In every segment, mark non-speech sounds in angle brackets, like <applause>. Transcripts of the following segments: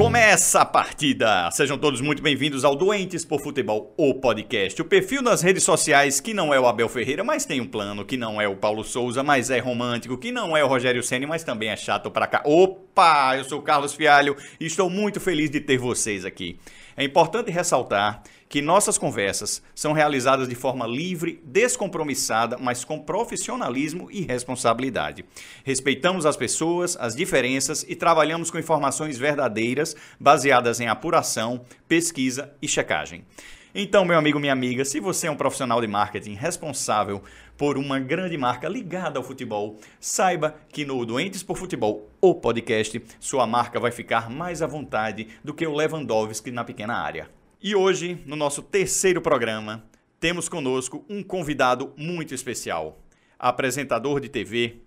Começa a partida! Sejam todos muito bem-vindos ao Doentes por Futebol, o podcast. O perfil nas redes sociais que não é o Abel Ferreira, mas tem um plano, que não é o Paulo Souza, mas é romântico, que não é o Rogério Ceni, mas também é chato pra cá. Opa! Eu sou o Carlos Fialho e estou muito feliz de ter vocês aqui. É importante ressaltar que nossas conversas são realizadas de forma livre, descompromissada, mas com profissionalismo e responsabilidade. Respeitamos as pessoas, as diferenças e trabalhamos com informações verdadeiras, baseadas em apuração, pesquisa e checagem. Então, meu amigo, minha amiga, se você é um profissional de marketing responsável por uma grande marca ligada ao futebol, saiba que no Doentes por Futebol, o podcast, sua marca vai ficar mais à vontade do que o Lewandowski na pequena área. E hoje, no nosso terceiro programa, temos conosco um convidado muito especial. Apresentador de TV,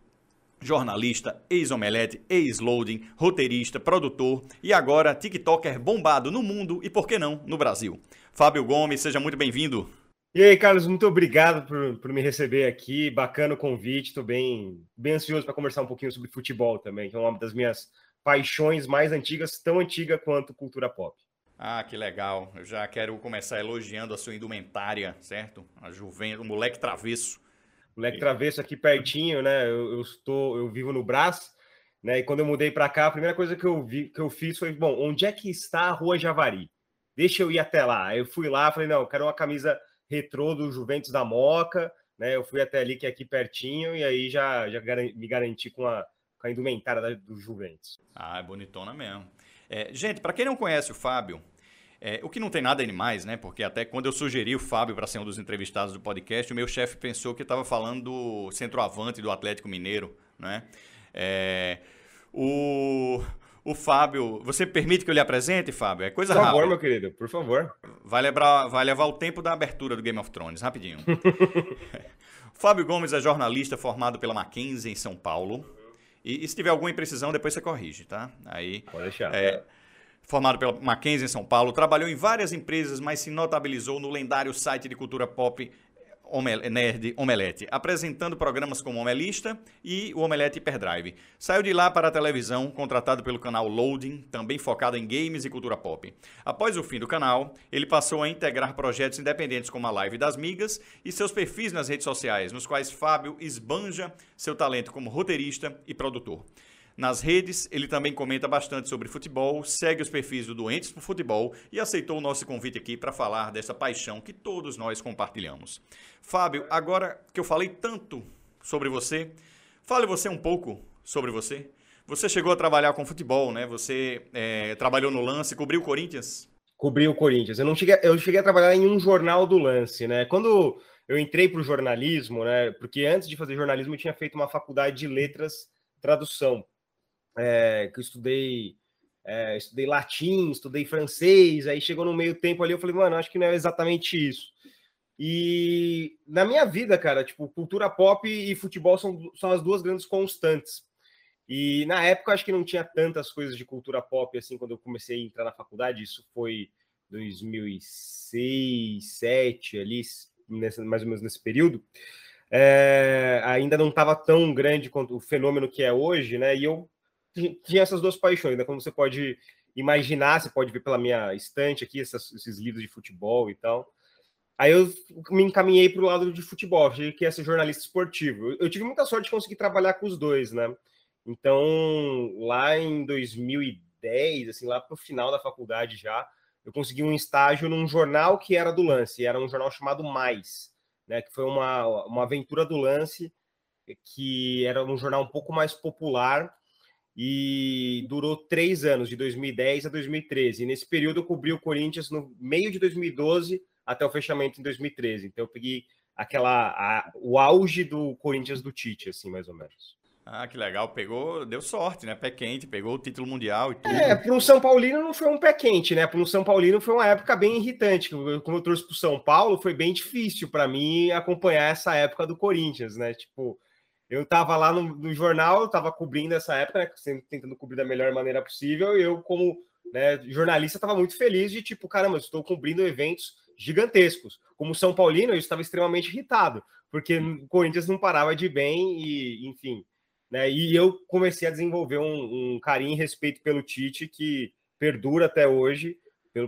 jornalista, ex-omelete, ex-loading, roteirista, produtor e agora TikToker bombado no mundo e, por que não, no Brasil. Fábio Gomes, seja muito bem-vindo. E aí, Carlos, muito obrigado por, por me receber aqui. Bacana o convite. Estou bem, bem ansioso para conversar um pouquinho sobre futebol também, que é uma das minhas paixões mais antigas, tão antiga quanto cultura pop. Ah, que legal. Eu já quero começar elogiando a sua indumentária, certo? A juventude, o moleque travesso. Moleque travesso aqui pertinho, né? Eu, eu, estou, eu vivo no Brás, né? E quando eu mudei para cá, a primeira coisa que eu vi, que eu fiz foi, bom, onde é que está a Rua Javari? Deixa eu ir até lá. Eu fui lá, falei, não, quero uma camisa retrô do Juventus da Moca, né? Eu fui até ali que é aqui pertinho e aí já, já me garanti com a, com a indumentária do Juventus. Ah, é bonitona mesmo. É, gente, para quem não conhece o Fábio, é, o que não tem nada demais, né? Porque até quando eu sugeri o Fábio para ser um dos entrevistados do podcast, o meu chefe pensou que estava falando do centroavante do Atlético Mineiro, né? É, o, o Fábio, você permite que eu lhe apresente, Fábio? É coisa rápida. Por favor, rápida. meu querido, por favor. Vai levar, vai levar o tempo da abertura do Game of Thrones, rapidinho. <laughs> Fábio Gomes é jornalista formado pela Mackenzie em São Paulo. E, e, se tiver alguma imprecisão, depois você corrige, tá? Aí, Pode deixar. É, formado pela Mackenzie em São Paulo, trabalhou em várias empresas, mas se notabilizou no lendário site de cultura pop Nerd Omelete, apresentando programas como Omelista e o Omelete Hyperdrive. Saiu de lá para a televisão, contratado pelo canal Loading, também focado em games e cultura pop. Após o fim do canal, ele passou a integrar projetos independentes como a Live das Migas e seus perfis nas redes sociais, nos quais Fábio esbanja seu talento como roteirista e produtor. Nas redes, ele também comenta bastante sobre futebol, segue os perfis do Doentes por Futebol e aceitou o nosso convite aqui para falar dessa paixão que todos nós compartilhamos. Fábio, agora que eu falei tanto sobre você, fale você um pouco sobre você. Você chegou a trabalhar com futebol, né? Você é, trabalhou no Lance, cobriu o Corinthians? Cobri o Corinthians. Eu não cheguei, eu cheguei a trabalhar em um jornal do Lance, né? Quando eu entrei para o jornalismo, né? Porque antes de fazer jornalismo eu tinha feito uma faculdade de letras, tradução é, que eu estudei, é, estudei latim, estudei francês, aí chegou no meio tempo ali, eu falei, mano, acho que não é exatamente isso. E na minha vida, cara, tipo, cultura pop e futebol são, são as duas grandes constantes. E na época acho que não tinha tantas coisas de cultura pop assim quando eu comecei a entrar na faculdade, isso foi 2006, 2007 ali, nessa, mais ou menos nesse período. É, ainda não estava tão grande quanto o fenômeno que é hoje, né? E eu tinha essas duas paixões, né? Como você pode imaginar, você pode ver pela minha estante aqui, essas, esses livros de futebol e tal. Aí eu me encaminhei para o lado de futebol, que ia ser jornalista esportivo. Eu tive muita sorte de conseguir trabalhar com os dois, né? Então, lá em 2010, assim, lá para o final da faculdade já, eu consegui um estágio num jornal que era do Lance, era um jornal chamado Mais, né? Que foi uma, uma aventura do Lance, que era um jornal um pouco mais popular, e durou três anos, de 2010 a 2013. E nesse período eu cobri o Corinthians no meio de 2012 até o fechamento em 2013. Então eu peguei aquela a, o auge do Corinthians do Tite, assim, mais ou menos. Ah, que legal. Pegou, deu sorte, né? Pé quente, pegou o título mundial e tudo. É, para um São Paulino não foi um pé quente, né? Para um São Paulino foi uma época bem irritante. Como eu trouxe para o São Paulo, foi bem difícil para mim acompanhar essa época do Corinthians, né? Tipo, eu estava lá no, no jornal, estava cobrindo essa época, né, sempre tentando cobrir da melhor maneira possível, e eu, como né, jornalista, estava muito feliz de tipo, caramba, estou cobrindo eventos gigantescos. Como São Paulino, eu estava extremamente irritado, porque o Corinthians não parava de bem, e enfim. Né, e eu comecei a desenvolver um, um carinho e respeito pelo Tite que perdura até hoje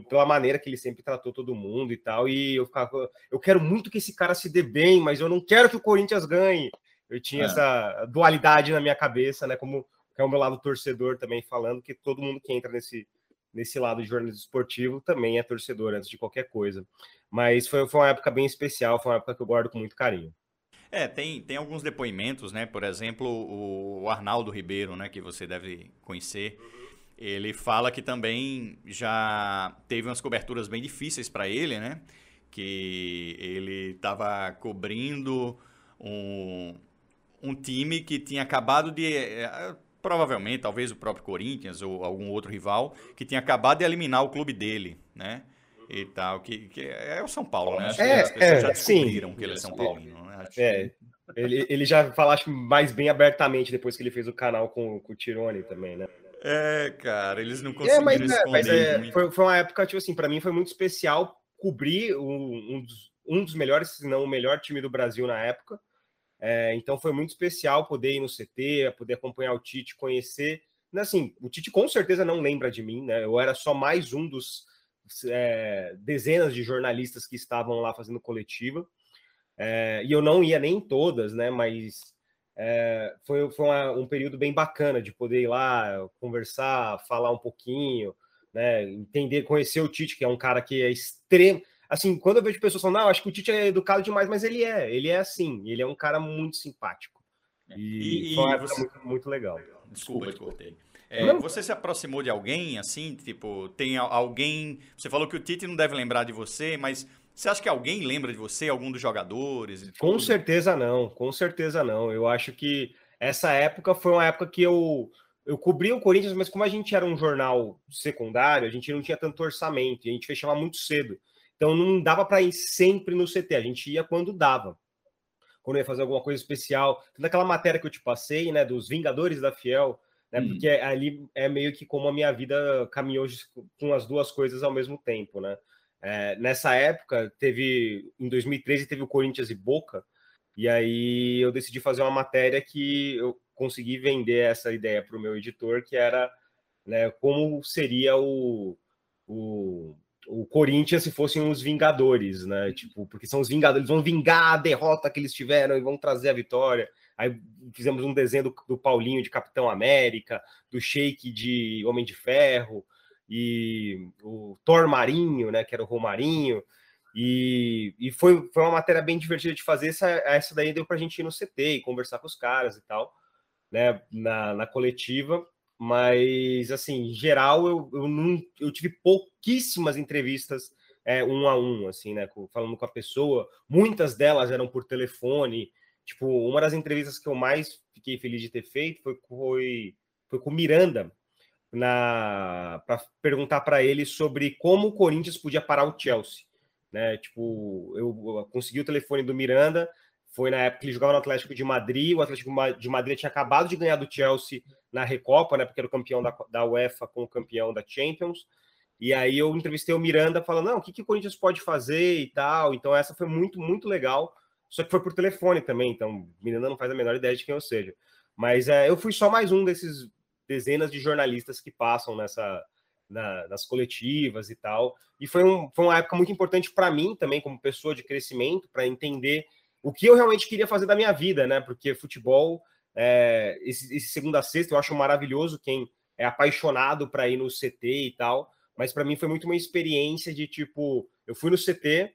pela maneira que ele sempre tratou todo mundo e tal. E eu ficava, eu quero muito que esse cara se dê bem, mas eu não quero que o Corinthians ganhe. Eu tinha é. essa dualidade na minha cabeça, né? Como que é o meu lado torcedor também falando que todo mundo que entra nesse nesse lado de jornalismo esportivo também é torcedor antes de qualquer coisa. Mas foi, foi uma época bem especial, foi uma época que eu guardo com muito carinho. É, tem, tem alguns depoimentos, né? Por exemplo, o Arnaldo Ribeiro, né? Que você deve conhecer. Ele fala que também já teve umas coberturas bem difíceis para ele, né? Que ele estava cobrindo um, um time que tinha acabado de. Eh, provavelmente, talvez o próprio Corinthians ou algum outro rival, que tinha acabado de eliminar o clube dele, né? E tal, que, que é o São Paulo, né? Acho é, as pessoas é, já descobriram sim. que ele é São Paulino, né? Acho é, que... ele, ele já fala, mais bem abertamente depois que ele fez o canal com, com o Tirone também, né? É, cara, eles não conseguiram é, mas, é, mas é, foi, foi, uma época, tipo assim, para mim foi muito especial cobrir um, um, dos, um dos melhores, se não o melhor time do Brasil na época. É, então foi muito especial poder ir no CT, poder acompanhar o Tite, conhecer. Assim, o Tite com certeza não lembra de mim, né? Eu era só mais um dos é, dezenas de jornalistas que estavam lá fazendo coletiva. É, e eu não ia nem em todas, né? Mas é, foi, foi uma, um período bem bacana de poder ir lá, conversar, falar um pouquinho, né? Entender, conhecer o Tite, que é um cara que é extremo. Assim, quando eu vejo pessoas falando, não, acho que o Tite é educado demais, mas ele é, ele é assim, ele é um cara muito simpático. É, e, e, foi você... muito, muito legal. Desculpa, te cortei. É, você se aproximou de alguém, assim, tipo, tem alguém. Você falou que o Tite não deve lembrar de você, mas você acha que alguém lembra de você, algum dos jogadores? Com certeza não, com certeza não. Eu acho que essa época foi uma época que eu, eu cobri o Corinthians, mas como a gente era um jornal secundário, a gente não tinha tanto orçamento, e a gente fechava muito cedo. Então não dava para ir sempre no CT, a gente ia quando dava. Quando ia fazer alguma coisa especial. Naquela matéria que eu te passei, né, dos Vingadores da Fiel, né, hum. porque ali é meio que como a minha vida caminhou com as duas coisas ao mesmo tempo, né? É, nessa época, teve em 2013 teve o Corinthians e Boca, e aí eu decidi fazer uma matéria que eu consegui vender essa ideia para o meu editor, que era né, como seria o, o, o Corinthians se fossem os Vingadores, né? Tipo, porque são os Vingadores, eles vão vingar a derrota que eles tiveram e vão trazer a vitória. Aí fizemos um desenho do, do Paulinho de Capitão América, do Sheik de Homem de Ferro, e o Thor Marinho, né, que era o Romarinho, e, e foi, foi uma matéria bem divertida de fazer. Essa, essa daí deu para a gente ir no CT e conversar com os caras e tal, né, na, na coletiva. Mas, assim, em geral, eu, eu, não, eu tive pouquíssimas entrevistas é, um a um, assim, né, falando com a pessoa. Muitas delas eram por telefone. Tipo, uma das entrevistas que eu mais fiquei feliz de ter feito foi, foi, foi com Miranda, para perguntar para ele sobre como o Corinthians podia parar o Chelsea. Né? Tipo, eu, eu consegui o telefone do Miranda, foi na época que ele jogava no Atlético de Madrid, o Atlético de Madrid tinha acabado de ganhar do Chelsea na Recopa, né? Porque era o campeão da, da UEFA com o campeão da Champions. E aí eu entrevistei o Miranda falando, não, o que, que o Corinthians pode fazer e tal. Então essa foi muito, muito legal. Só que foi por telefone também, então Miranda não faz a menor ideia de quem eu seja. Mas é, eu fui só mais um desses dezenas de jornalistas que passam nessa na, nas coletivas e tal. E foi, um, foi uma época muito importante para mim também, como pessoa de crescimento, para entender o que eu realmente queria fazer da minha vida, né? Porque futebol, é, esse, esse segunda a sexta, eu acho maravilhoso quem é apaixonado para ir no CT e tal. Mas para mim foi muito uma experiência de tipo, eu fui no CT,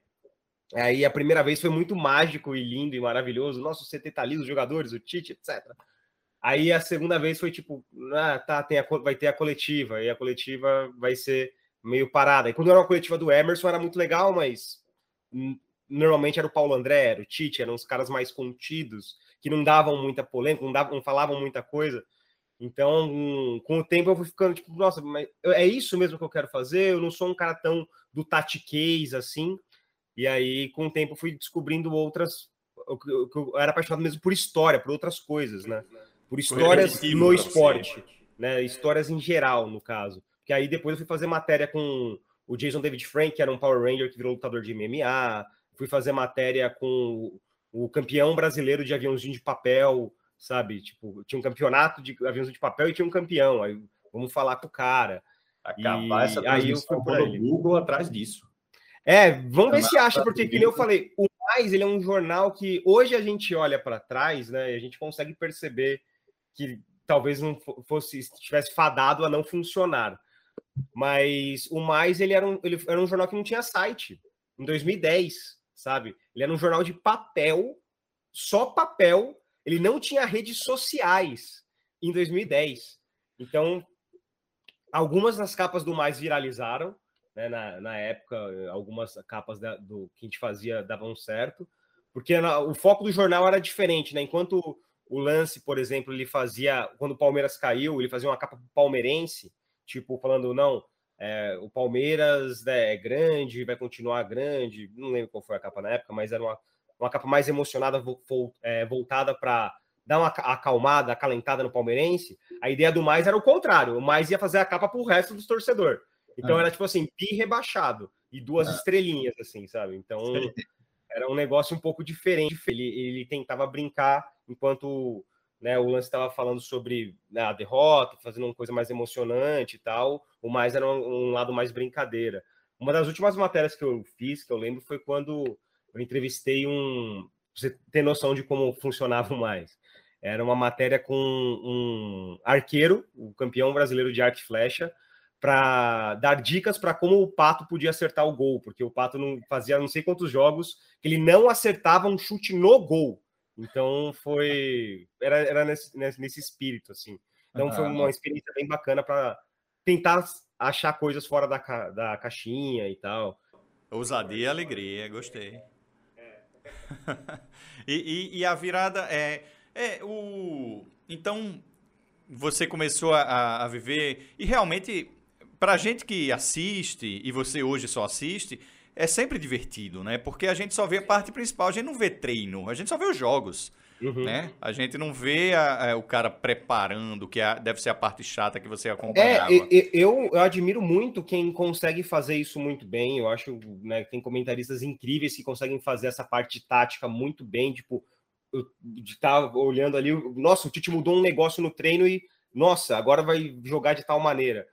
aí a primeira vez foi muito mágico e lindo e maravilhoso. Nossa, o CT tá lindo, os jogadores, o Tite, etc. Aí a segunda vez foi tipo, ah, tá, tem a, vai ter a coletiva, e a coletiva vai ser meio parada. E quando era uma coletiva do Emerson era muito legal, mas normalmente era o Paulo André, era o Tite, eram os caras mais contidos, que não davam muita polêmica, não, davam, não falavam muita coisa. Então, com o tempo eu fui ficando tipo, nossa, mas é isso mesmo que eu quero fazer? Eu não sou um cara tão do tatiquez assim. E aí, com o tempo, eu fui descobrindo outras. Eu, eu era apaixonado mesmo por história, por outras coisas, né? por histórias no esporte, né? Histórias em geral, no caso. Que aí depois eu fui fazer matéria com o Jason David Frank, que era um Power Ranger que virou lutador de MMA. Fui fazer matéria com o campeão brasileiro de aviãozinho de papel, sabe? Tipo, tinha um campeonato de aviãozinho de papel e tinha um campeão. Aí vamos falar com o cara. Acabar e essa aí eu fui por. Google atrás disso. É, vamos ver se acha, porque que eu falei, o Mais ele é um jornal que hoje a gente olha para trás, né, e a gente consegue perceber que talvez não fosse estivesse fadado a não funcionar. Mas o Mais ele era um, ele era um jornal que não tinha site em 2010, sabe? Ele era um jornal de papel, só papel, ele não tinha redes sociais em 2010. Então, algumas das capas do Mais viralizaram, né, na, na época, algumas capas da, do que a gente fazia davam certo, porque na, o foco do jornal era diferente, né? Enquanto o lance, por exemplo, ele fazia, quando o Palmeiras caiu, ele fazia uma capa palmeirense, tipo, falando, não, é, o Palmeiras né, é grande, vai continuar grande, não lembro qual foi a capa na época, mas era uma, uma capa mais emocionada, é, voltada para dar uma acalmada, acalentada no palmeirense. A ideia do mais era o contrário, o mais ia fazer a capa para o resto dos torcedores. Então ah. era tipo assim, pi rebaixado e duas ah. estrelinhas, assim, sabe? Então era um negócio um pouco diferente. Ele, ele tentava brincar enquanto né, o lance estava falando sobre né, a derrota, fazendo uma coisa mais emocionante e tal. O mais era um, um, lado mais brincadeira. Uma das últimas matérias que eu fiz, que eu lembro, foi quando eu entrevistei um. Você ter noção de como funcionava <laughs> mais. Era uma matéria com um arqueiro, o campeão brasileiro de arco e flecha, para dar dicas para como o Pato podia acertar o gol, porque o Pato não fazia não sei quantos jogos que ele não acertava um chute no gol. Então foi era, era nesse, nesse espírito assim. Então uhum. foi uma experiência bem bacana para tentar achar coisas fora da, ca, da caixinha e tal. Ousadia e alegria, gostei. <laughs> E, e, e, a virada é, é o então você começou a, a viver e realmente para gente que assiste, e você hoje só assiste, é sempre divertido, né? Porque a gente só vê a parte principal, a gente não vê treino, a gente só vê os jogos. Uhum. Né? A gente não vê a, a, o cara preparando, que é, deve ser a parte chata que você acompanhava. É, eu, eu admiro muito quem consegue fazer isso muito bem. Eu acho né, que tem comentaristas incríveis que conseguem fazer essa parte tática muito bem. Tipo, de estar tá olhando ali, nossa, o Tite mudou um negócio no treino e, nossa, agora vai jogar de tal maneira.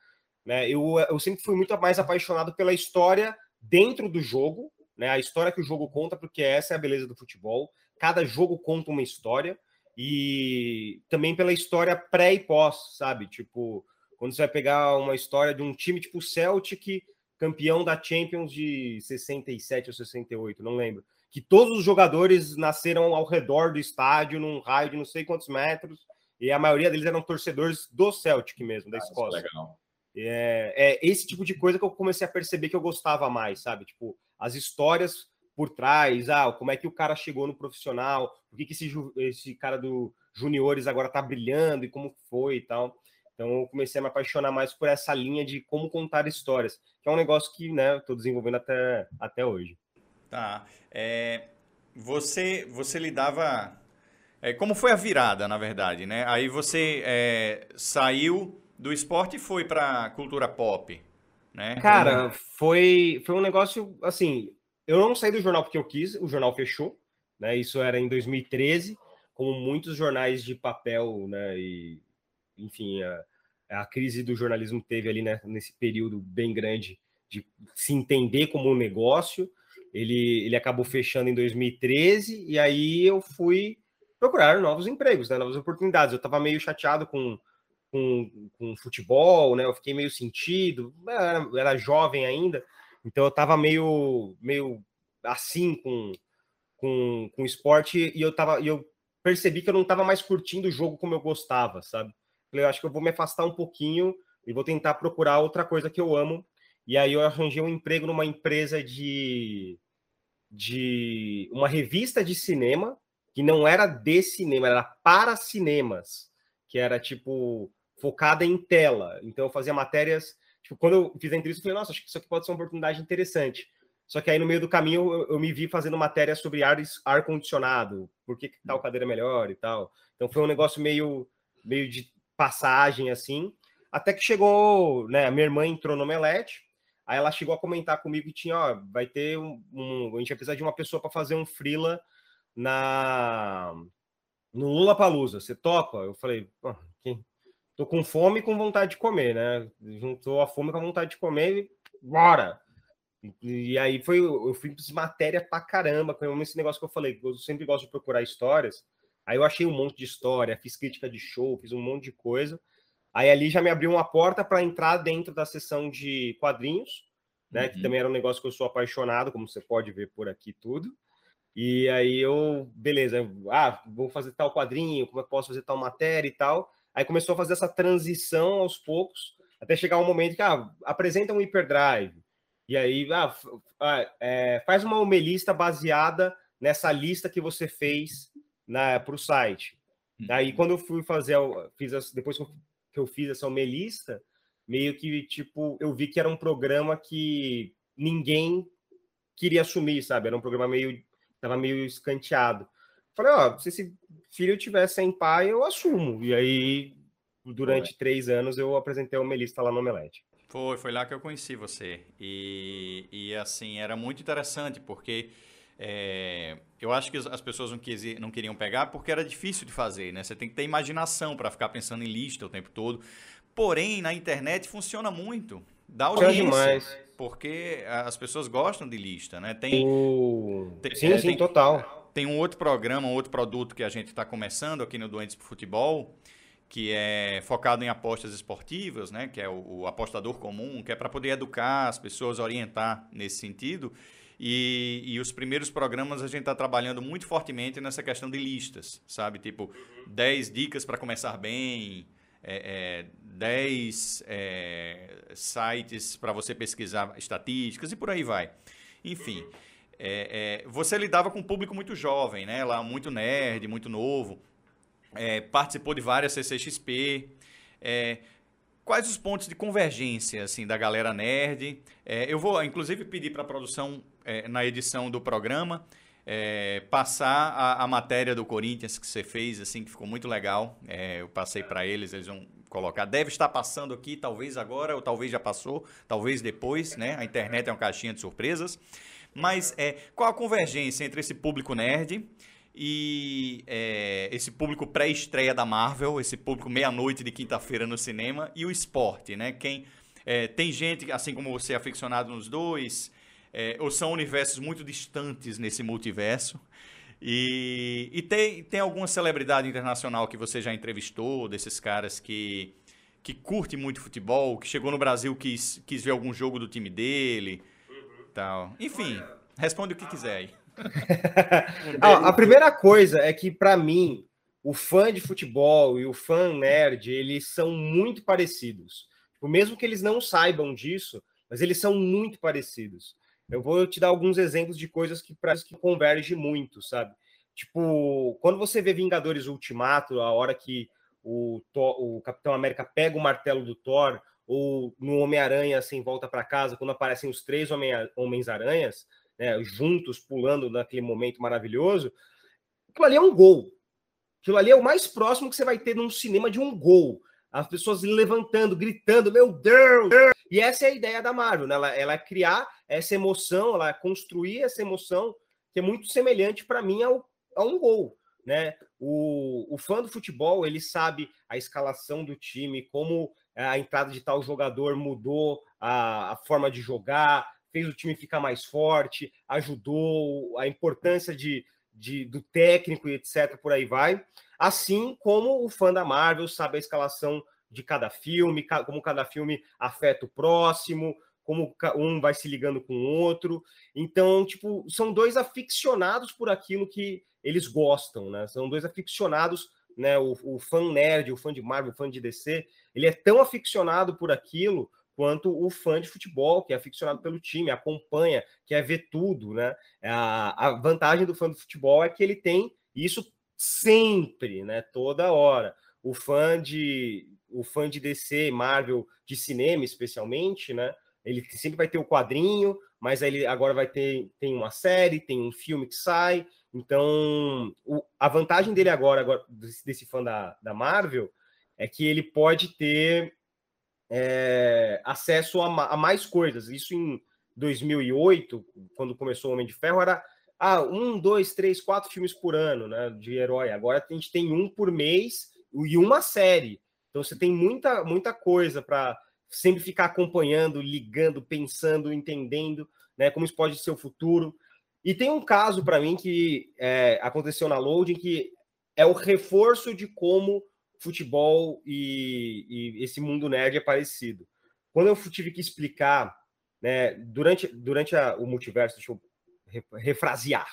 Né? Eu, eu sempre fui muito mais apaixonado pela história dentro do jogo, né? A história que o jogo conta, porque essa é a beleza do futebol. Cada jogo conta uma história e também pela história pré e pós, sabe? Tipo, quando você vai pegar uma história de um time tipo Celtic, campeão da Champions de 67 ou 68, não lembro, que todos os jogadores nasceram ao redor do estádio, num raio de não sei quantos metros, e a maioria deles eram torcedores do Celtic mesmo, da ah, Escócia. Legal. É, é, esse tipo de coisa que eu comecei a perceber que eu gostava mais, sabe? Tipo, as histórias por trás, ah, como é que o cara chegou no profissional, por que, que esse, esse cara do juniores agora tá brilhando e como foi e tal. Então eu comecei a me apaixonar mais por essa linha de como contar histórias, que é um negócio que, né, eu tô desenvolvendo até, até hoje. Tá. É, você, você lidava. É, como foi a virada, na verdade, né? Aí você é, saiu do esporte foi para cultura pop, né? Cara, foi, foi um negócio assim. Eu não saí do jornal porque eu quis, o jornal fechou, né? Isso era em 2013, como muitos jornais de papel, né? E, enfim, a, a crise do jornalismo teve ali né, nesse período bem grande de se entender como um negócio. Ele, ele acabou fechando em 2013 e aí eu fui procurar novos empregos, né, novas oportunidades. Eu estava meio chateado com com, com futebol, né? Eu fiquei meio sentido, era, era jovem ainda, então eu tava meio, meio assim com, com, com esporte e eu tava, e eu percebi que eu não tava mais curtindo o jogo como eu gostava, sabe? Falei, eu acho que eu vou me afastar um pouquinho e vou tentar procurar outra coisa que eu amo. E aí eu arranjei um emprego numa empresa de de uma revista de cinema que não era de cinema, era para cinemas, que era tipo focada em tela. Então eu fazia matérias, tipo, quando eu fiz a entrevista, eu falei, nossa, acho que isso aqui pode ser uma oportunidade interessante. Só que aí no meio do caminho eu, eu me vi fazendo matéria sobre ar, ar condicionado, por que, que tal cadeira é melhor e tal. Então foi um negócio meio, meio de passagem assim, até que chegou, né, a minha irmã entrou no Melete, aí ela chegou a comentar comigo que tinha, ó, vai ter um, um a gente vai precisar de uma pessoa para fazer um freela na no Lula Palusa. Você topa? Eu falei, quem, tô com fome e com vontade de comer, né? Juntou a fome com a vontade de comer e bora! E, e aí foi, eu fiz matéria pra caramba, com esse negócio que eu falei, eu sempre gosto de procurar histórias. Aí eu achei um monte de história, fiz crítica de show, fiz um monte de coisa. Aí ali já me abriu uma porta para entrar dentro da sessão de quadrinhos, né? Uhum. Que também era um negócio que eu sou apaixonado, como você pode ver por aqui tudo. E aí eu, beleza, ah, vou fazer tal quadrinho, como é que posso fazer tal matéria e tal. Aí começou a fazer essa transição aos poucos, até chegar um momento que, ah, apresenta um hyperdrive. E aí, ah, ah é, faz uma homelista baseada nessa lista que você fez para o site. Uhum. Aí, quando eu fui fazer, fiz, depois que eu que eu fiz essa homelista, meio que, tipo, eu vi que era um programa que ninguém queria assumir, sabe? Era um programa meio, tava meio escanteado. Falei, ó, se esse filho tivesse sem pai, eu assumo. E aí, durante três anos, eu apresentei a homelista lá no Omelete. Foi, foi lá que eu conheci você. E, e assim, era muito interessante, porque é, eu acho que as pessoas não, quis, não, queriam pegar porque era difícil de fazer, né? Você tem que ter imaginação para ficar pensando em lista o tempo todo. Porém, na internet funciona muito. Dá audiência. Porque as pessoas gostam de lista, né? Tem, o... tem sim, é, sim, tem, total. Tem um outro programa, um outro produto que a gente está começando aqui no Doentes para Futebol, que é focado em apostas esportivas, né? Que é o, o apostador comum, que é para poder educar as pessoas, orientar nesse sentido. E, e os primeiros programas a gente está trabalhando muito fortemente nessa questão de listas, sabe? Tipo, 10 dicas para começar bem, é, é, 10 é, sites para você pesquisar estatísticas e por aí vai. Enfim, é, é, você lidava com um público muito jovem, né? Lá, muito nerd, muito novo. É, participou de várias CCXP. É, Quais os pontos de convergência assim da galera nerd? É, eu vou, inclusive, pedir para a produção é, na edição do programa passar a, a, matéria do Corinthians que você fez, assim, que ficou muito legal. Eu passei para eles, eles vão colocar. Deve estar passando aqui, talvez agora, ou talvez já passou, talvez depois, né? A internet é uma caixinha de surpresas. Mas é, qual a convergência entre esse público nerd e é, esse público pré-estreia da Marvel, esse público meia-noite de quinta-feira no cinema e o esporte, né? Quem é, tem gente, assim como você, aficionado nos dois, é, ou são universos muito distantes nesse multiverso. E, e tem, tem alguma celebridade internacional que você já entrevistou, desses caras que, que curte muito futebol, que chegou no Brasil, quis, quis ver algum jogo do time dele. Tal. Enfim, responde o que quiser aí. <laughs> a primeira coisa é que, para mim, o fã de futebol e o fã nerd, eles são muito parecidos. Tipo, mesmo que eles não saibam disso, mas eles são muito parecidos. Eu vou te dar alguns exemplos de coisas que parece que convergem muito, sabe? Tipo, quando você vê Vingadores Ultimato, a hora que o, o Capitão América pega o martelo do Thor, ou no Homem-Aranha, assim, volta para casa, quando aparecem os três Homens-Aranhas, né, juntos, pulando naquele momento maravilhoso, aquilo ali é um gol. Aquilo ali é o mais próximo que você vai ter num cinema de um gol. As pessoas levantando, gritando, meu Deus! E essa é a ideia da Marvel, né? ela, ela é criar essa emoção, ela é construir essa emoção que é muito semelhante para mim ao, a um gol. Né? O, o fã do futebol ele sabe a escalação do time, como a entrada de tal jogador mudou a, a forma de jogar, fez o time ficar mais forte, ajudou a importância de, de, do técnico e etc. Por aí vai. Assim como o fã da Marvel sabe a escalação de cada filme, como cada filme afeta o próximo, como um vai se ligando com o outro. Então, tipo, são dois aficionados por aquilo que eles gostam, né? São dois aficionados, né? O, o fã nerd, o fã de Marvel, o fã de DC, ele é tão aficionado por aquilo quanto o fã de futebol, que é aficionado pelo time, acompanha, quer ver tudo, né? A, a vantagem do fã do futebol é que ele tem isso sempre, né? Toda hora. O fã de o fã de DC, Marvel, de cinema especialmente, né? Ele sempre vai ter o quadrinho, mas ele agora vai ter tem uma série, tem um filme que sai. Então, o, a vantagem dele agora, agora desse, desse fã da, da Marvel, é que ele pode ter é, acesso a, a, mais coisas. Isso em 2008, quando começou o Homem de Ferro, era ah, um, dois, três, quatro filmes por ano né, de herói. Agora a gente tem um por mês e uma série. Então você tem muita, muita coisa para sempre ficar acompanhando, ligando, pensando, entendendo, né, como isso pode ser o futuro. E tem um caso para mim que é, aconteceu na Loading que é o reforço de como futebol e, e, esse mundo nerd é parecido. Quando eu tive que explicar, né, durante, durante a, o multiverso, deixa eu refrasear.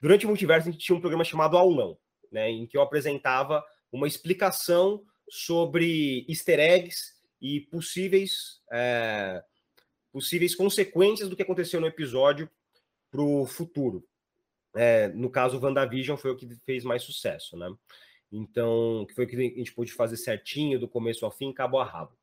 Durante o multiverso, a gente tinha um programa chamado Aulão, né, em que eu apresentava uma explicação sobre easter eggs e possíveis, é, possíveis consequências do que aconteceu no episódio para o futuro. É, no caso, o WandaVision foi o que fez mais sucesso, né? Então, que foi o que a gente pôde fazer certinho, do começo ao fim, cabo a rabo.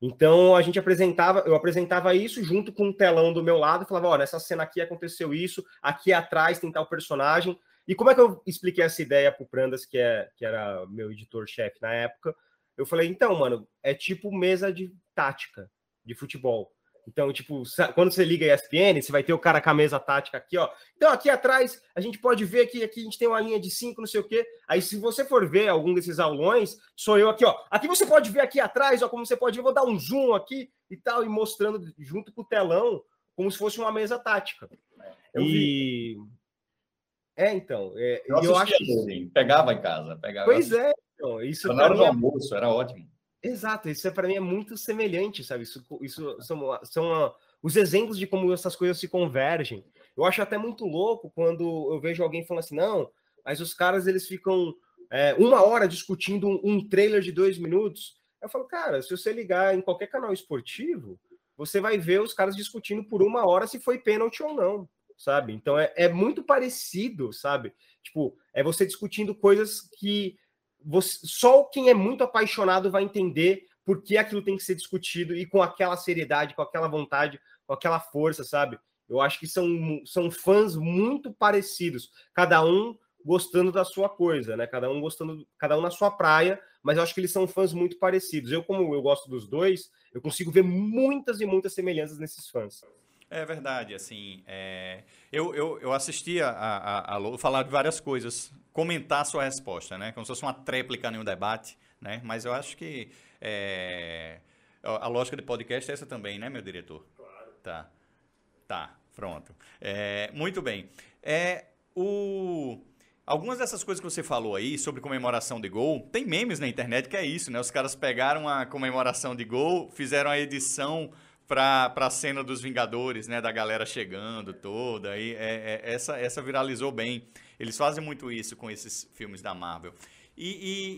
Então, a gente apresentava, eu apresentava isso junto com um telão do meu lado, falava, ó, nessa cena aqui aconteceu isso, aqui atrás tem tal personagem. E como é que eu expliquei essa ideia pro Prandas, que, é, que era meu editor-chefe na época? Eu falei, então, mano, é tipo mesa de tática de futebol. Então, tipo, quando você liga a ESPN, você vai ter o cara com a mesa tática aqui, ó. Então, aqui atrás, a gente pode ver que aqui a gente tem uma linha de cinco, não sei o quê. Aí, se você for ver algum desses aulões, sou eu aqui, ó. Aqui você pode ver aqui atrás, ó, como você pode ver, vou dar um zoom aqui e tal, e mostrando junto com o telão, como se fosse uma mesa tática. Eu e... vi. É, então. É, eu, eu acho. Assim, pegava em casa. Pegava pois é, então. Isso Na hora do almoço, era ótimo. Exato, isso é, para mim é muito semelhante, sabe? Isso, isso são, são uh, os exemplos de como essas coisas se convergem. Eu acho até muito louco quando eu vejo alguém falando assim, não, mas os caras eles ficam é, uma hora discutindo um, um, trailer de dois minutos. Eu falo, cara, se você ligar em qualquer canal esportivo, você vai ver os caras discutindo por uma hora se foi pênalti ou não, sabe? Então é, é muito parecido, sabe? Tipo, é você discutindo coisas que você, só quem é muito apaixonado vai entender por que aquilo tem que ser discutido e com aquela seriedade, com aquela vontade, com aquela força, sabe? Eu acho que são, são fãs muito parecidos, cada um gostando da sua coisa, né? Cada um gostando, cada um na sua praia, mas eu acho que eles são fãs muito parecidos. Eu, como eu gosto dos dois, eu consigo ver muitas e muitas semelhanças nesses fãs. É verdade, assim, é... eu, eu, eu assisti a, a, a, a falar de várias coisas, comentar a sua resposta, né, como se fosse uma tréplica em um debate, né, mas eu acho que é... a lógica de podcast é essa também, né, meu diretor? Claro. Tá, tá, pronto. É, muito bem. É, o... Algumas dessas coisas que você falou aí sobre comemoração de gol, tem memes na internet que é isso, né? Os caras pegaram a comemoração de gol, fizeram a edição para a cena dos Vingadores, né? Da galera chegando toda. E é, é, essa, essa viralizou bem. Eles fazem muito isso com esses filmes da Marvel. E,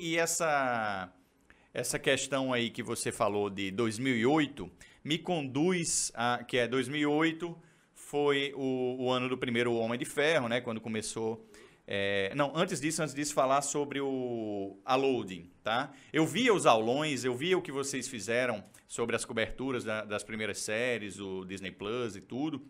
e, e, essa, essa questão aí que você falou de 2008 me conduz a que é 2008 foi o, o ano do primeiro Homem de Ferro, né? Quando começou é, não, antes disso, antes disso, falar sobre o a loading, tá? Eu via os aulões, eu via o que vocês fizeram sobre as coberturas da, das primeiras séries, o Disney Plus e tudo.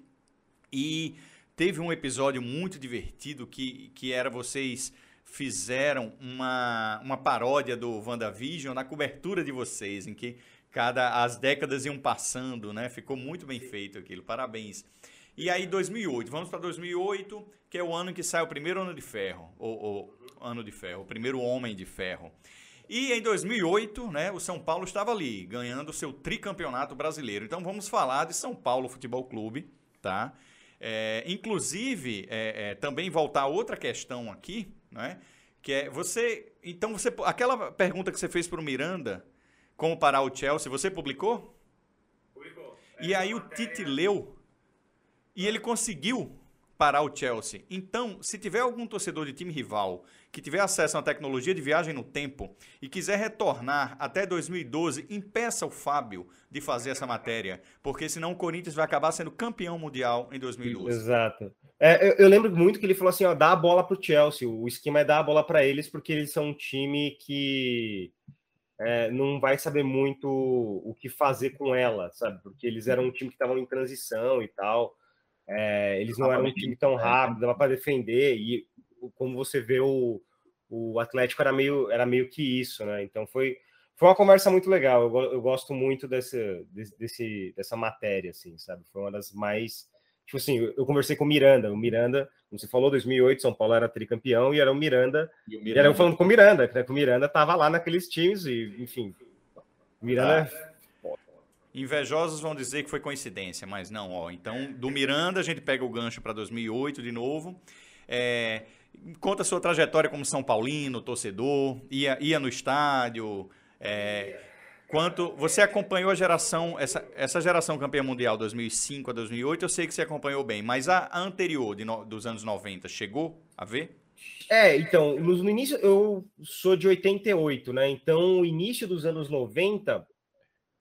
E teve um episódio muito divertido que, que era vocês fizeram uma, uma paródia do WandaVision na cobertura de vocês, em que cada as décadas iam passando, né? Ficou muito bem feito aquilo. Parabéns. E aí 2008, vamos para 2008, que é o ano em que sai o primeiro ano de ferro, ou, ano de ferro, o primeiro homem de ferro. E em 2008, né, o São Paulo estava ali, ganhando o seu tricampeonato brasileiro. Então vamos falar de São Paulo Futebol Clube, tá? É, inclusive, é, é, também voltar a outra questão aqui, né? Que é você. Então, você. Aquela pergunta que você fez para o Miranda, como parar o Chelsea, você publicou? Publicou. E aí o Tite leu e ele conseguiu parar o Chelsea. Então, se tiver algum torcedor de time rival que tiver acesso a uma tecnologia de viagem no tempo e quiser retornar até 2012, impeça o Fábio de fazer essa matéria, porque senão o Corinthians vai acabar sendo campeão mundial em 2012. Exato. É, eu, eu, lembro muito que ele falou assim, ó, dá a bola para o Chelsea. O esquema é dar a bola para eles porque eles são um time que é, não vai saber muito o que fazer com ela, sabe? Porque eles eram um time que estavam em transição e tal. É, eles não eram um time tão rápido, dava para defender, e como você vê, o, o Atlético era meio, era meio que isso, né? Então foi, foi uma conversa muito legal. Eu, eu gosto muito desse, desse, dessa matéria, assim, sabe? Foi uma das mais tipo assim, eu conversei com o Miranda, o Miranda, como você falou, 2008, São Paulo era tricampeão e era o Miranda, e o Miranda. e era eu falando com o Miranda, né, que o Miranda tava lá naqueles times e, enfim, Miranda... Ah. Invejosos vão dizer que foi coincidência, mas não, ó. Então, do Miranda, a gente pega o gancho para 2008 de novo. É, conta a sua trajetória como São Paulino, torcedor, ia, ia no estádio. É, quanto você acompanhou a geração, essa, essa geração campeã mundial 2005 a 2008, eu sei que você acompanhou bem, mas a, anterior, no, dos anos 90, chegou a ver? É, então, no, início, eu sou de 88, né? Então, o início dos anos 90,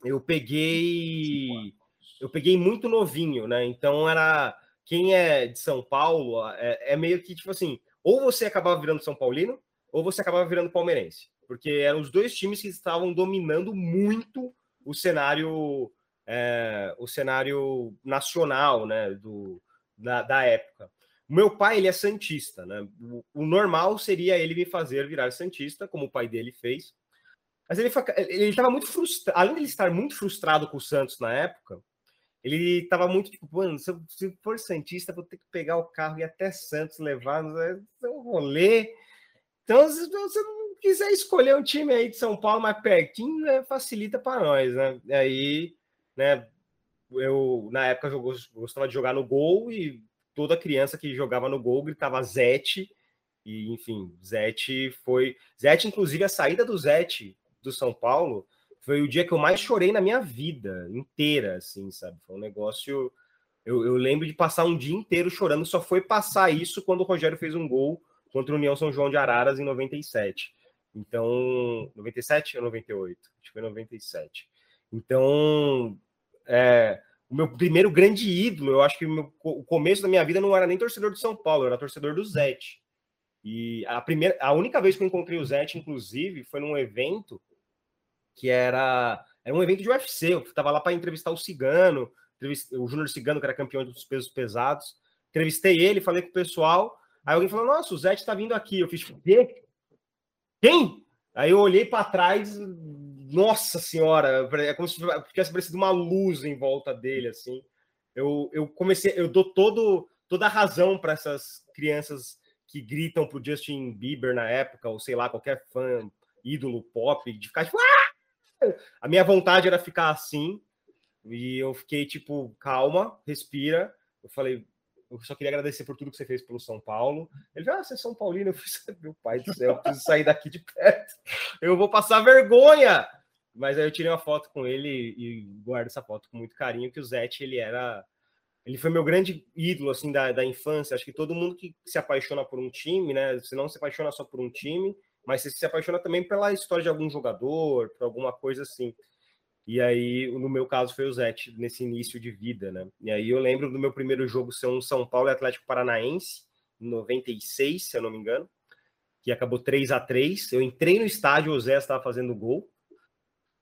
eu peguei. Eu peguei muito novinho, né? Então, era. Quem é de São Paulo é, é meio que tipo assim: ou você acabava virando São Paulino, ou você acabava virando palmeirense. Porque eram os dois times que estavam dominando muito o cenário. É, o cenário nacional, né? Do, da, da época. O meu pai, ele é santista, né? O, o, normal seria ele me fazer virar santista, como o pai dele fez. Mas ele ele estava muito frustrado, além de ele estar muito frustrado com o Santos na época, ele estava muito tipo, mano, se eu, for santista, vou ter que pegar o carro e até Santos levar, é um rolê. Então, se você não quiser escolher um time aí de São Paulo mais pertinho, né, facilita para nós, né? Aí, né, eu na época eu gostava de jogar no gol e toda criança que jogava no gol gritava Zete, e enfim, Zete foi. Zete, inclusive, a saída do Zete do São Paulo foi o dia que eu mais chorei na minha vida inteira, assim, sabe? Foi um negócio. Eu, eu lembro de passar um dia inteiro chorando, só foi passar isso quando o Rogério fez um gol contra o União São João de Araras em 97. Então, 97 ou 98? Acho que foi 97. Então, é, o meu primeiro grande ídolo, eu acho que o, meu, o, começo da minha vida não era nem torcedor de São Paulo, eu era torcedor do Zete. E a primeira, a única vez que eu encontrei o Zete, inclusive, foi num evento que era, era um evento de UFC. Eu estava lá para entrevistar o Cigano, o Júnior Cigano, que era campeão dos pesos pesados. Entrevistei ele, falei com o pessoal. Aí alguém falou: Nossa, o Zete está vindo aqui. Eu fiz: Quê? Quem? Aí eu olhei para trás, nossa senhora, é como se tivesse parecido uma luz em volta dele, assim. Eu, eu comecei, eu dou todo, toda a razão para essas crianças que gritam pro Justin Bieber na época, ou sei lá, qualquer fã, ídolo pop, de ficar tipo, ah! A minha vontade era ficar assim, e eu fiquei tipo, calma, respira. Eu falei, eu só queria agradecer por tudo que você fez pelo São Paulo. Ele ah, você é São Paulino. Eu falei, meu pai do céu, eu preciso sair daqui de perto. Eu vou passar vergonha. Mas aí eu tirei uma foto com ele e guardo essa foto com muito carinho, que o Zete, ele era... Ele foi meu grande ídolo, assim, da, da infância. Acho que todo mundo que se apaixona por um time, né? Você não se apaixona só por um time, mas você se apaixona também pela história de algum jogador, por alguma coisa assim. E aí, no meu caso, foi o Zete, nesse início de vida, né? E aí eu lembro do meu primeiro jogo ser um São Paulo e Atlético Paranaense, em 96, se eu não me engano, que acabou 3 a 3 Eu entrei no estádio, o Zé estava fazendo gol.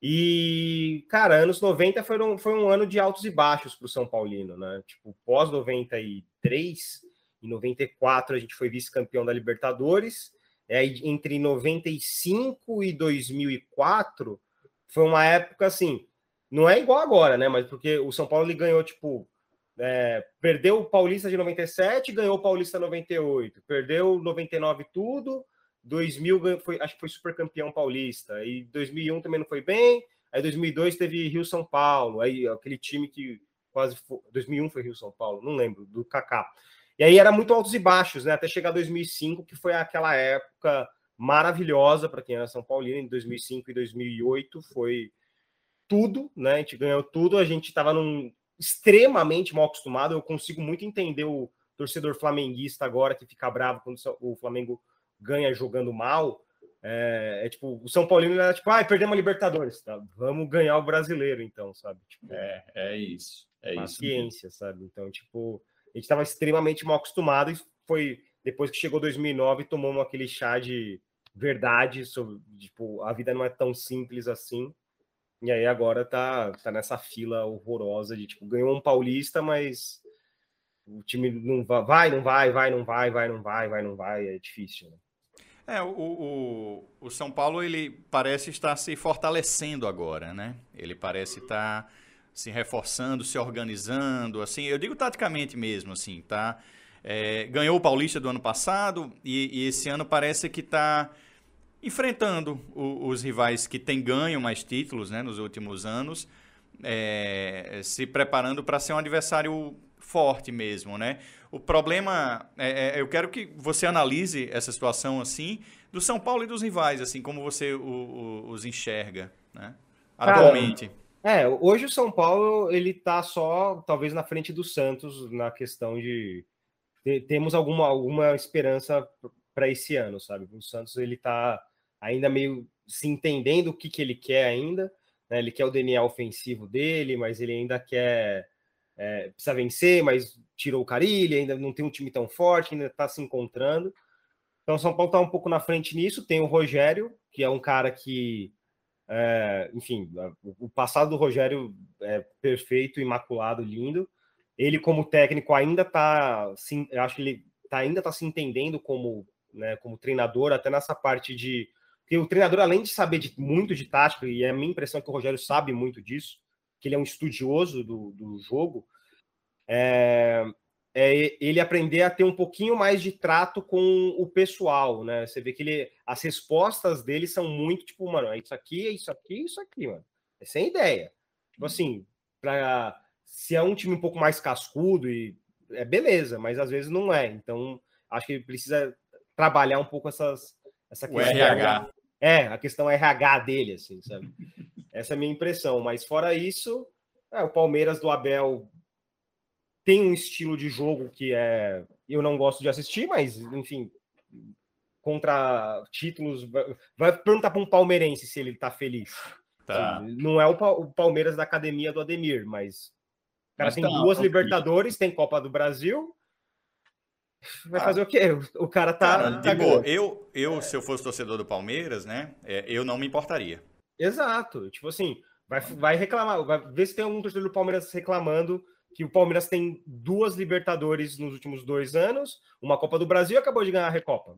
E, cara, anos 90 foram, foi um ano de altos e baixos para o São Paulino, né? Tipo, pós 93, em 94 a gente foi vice-campeão da Libertadores. É, entre 95 e 2004 foi uma época assim, não é igual agora, né? Mas porque o São Paulo ele ganhou, tipo, é, perdeu o Paulista de 97, ganhou o Paulista 98, perdeu 99 tudo, 2000 foi, acho que foi super campeão paulista. E 2001 também não foi bem. Aí 2002 teve Rio São Paulo, aí aquele time que quase foi, 2001 foi Rio São Paulo, não lembro, do Kaká. E aí era muito altos e baixos, né? Até chegar 2005, que foi aquela época maravilhosa para quem era São Paulino, em 2005 e 2008 foi tudo, né? A gente ganhou tudo, a gente estava num extremamente mal acostumado. Eu consigo muito entender o torcedor flamenguista agora que fica bravo quando o Flamengo ganha jogando mal, é, é tipo, o São Paulino era tipo, ah, perdemos a Libertadores, tá? Vamos ganhar o brasileiro, então, sabe? Tipo, é, é isso. É paciência, isso. sabe? Então, tipo, gente estava extremamente mal acostumado e foi depois que chegou 2009 tomamos aquele chá de verdade sobre, tipo, a vida não é tão simples assim. E aí agora tá, tá nessa fila horrorosa de tipo, ganhou um paulista, mas o time não vai, não vai, vai, não vai, vai, não vai, vai, não vai, é difícil, né? É, o, o, o, São Paulo ele parece estar se fortalecendo agora, né? Ele parece estar se reforçando, se organizando, assim, eu digo taticamente mesmo, assim, tá? É, ganhou o Paulista do ano passado e, e esse ano parece que está enfrentando o, os rivais que têm ganho mais títulos né, nos últimos anos, é, se preparando para ser um adversário forte mesmo, né? O problema, é, é, eu quero que você analise essa situação assim do São Paulo e dos rivais, assim como você o, o, os enxerga, né? Atualmente. Cara, é, hoje o São Paulo ele tá só talvez na frente do Santos na questão de temos alguma alguma esperança para esse ano, sabe? O Santos ele tá ainda meio se entendendo o que, que ele quer ainda, né? Ele quer o DNA ofensivo dele, mas ele ainda quer é, precisa vencer, mas tirou o Carilli, ainda não tem um time tão forte, ainda está se encontrando. Então o São Paulo está um pouco na frente nisso. Tem o Rogério, que é um cara que é, enfim, o passado do Rogério é perfeito, imaculado, lindo. Ele, como técnico, ainda está, acho que ele tá, ainda está se entendendo como, né, como treinador, até nessa parte de. Porque o treinador, além de saber de, muito de tática, e é a minha impressão é que o Rogério sabe muito disso, que ele é um estudioso do, do jogo, é, é ele aprender a ter um pouquinho mais de trato com o pessoal, né? Você vê que ele, as respostas dele são muito tipo, mano, é isso aqui, é isso aqui, é isso aqui, mano. É sem ideia. Tipo uhum. assim, para se é um time um pouco mais cascudo e é beleza, mas às vezes não é. Então, acho que ele precisa trabalhar um pouco essas essa questão. O RH. É, a questão RH dele, assim, sabe? Essa é a minha impressão. Mas fora isso, é, o Palmeiras do Abel tem um estilo de jogo que é eu não gosto de assistir, mas enfim, contra títulos, vai perguntar para um palmeirense se ele está feliz. Tá. Não é o, Palmeiras da academia do Ademir, mas o cara mas tem tá, duas Libertadores, tem Copa do Brasil. Vai ah. fazer o quê? O cara tá. Cara, tá tipo, eu, eu, se eu fosse torcedor do Palmeiras, né? É, eu não me importaria. Exato. Tipo assim, vai, vai reclamar, vai ver se tem algum torcedor do Palmeiras reclamando que o Palmeiras tem duas Libertadores nos últimos dois anos, uma Copa do Brasil e acabou de ganhar a Recopa.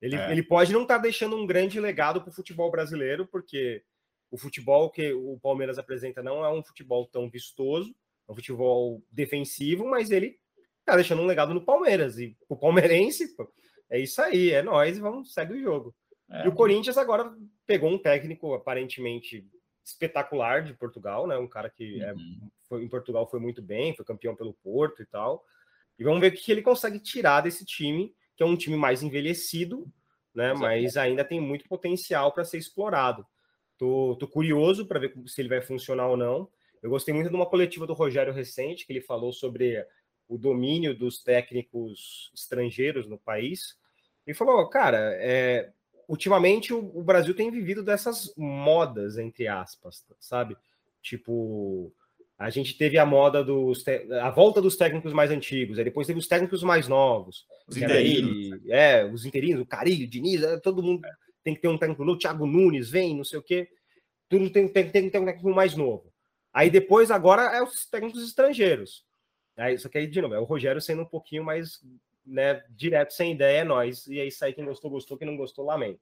Ele, é. ele pode não estar tá deixando um grande legado para o futebol brasileiro, porque o futebol que o Palmeiras apresenta não é um futebol tão vistoso, é um futebol defensivo, mas ele está deixando um legado no Palmeiras. E o palmeirense, é isso aí, é nós, vamos, segue o jogo. É. E o Corinthians agora pegou um técnico aparentemente espetacular de Portugal, né? Um cara que é, uhum. é, foi, em Portugal foi muito bem, foi campeão pelo Porto e tal. E vamos ver o que ele consegue tirar desse time, que é um time mais envelhecido, né? Mas ainda tem muito potencial para ser explorado. Tô, tô curioso para ver se ele vai funcionar ou não. Eu gostei muito de uma coletiva do Rogério recente, que ele falou sobre o domínio dos técnicos estrangeiros no país. Ele falou, cara, é, ultimamente o, o, Brasil tem vivido dessas modas, entre aspas, sabe? Tipo, a gente teve a moda dos a volta dos técnicos mais antigos, aí depois teve os técnicos mais novos. Os interinos. Ele, é, os interinos, o Carilho, o Diniz, é, todo mundo é. tem que ter um técnico novo, o Thiago Nunes vem, não sei o quê. Tudo tem, tem, tem que ter um técnico mais novo. Aí depois, agora, é os técnicos estrangeiros. Aí, só que aí, de novo, é o Rogério sendo um pouquinho mais né, direto, sem ideia, é nós. E aí sai quem gostou, gostou, quem não gostou, lamento.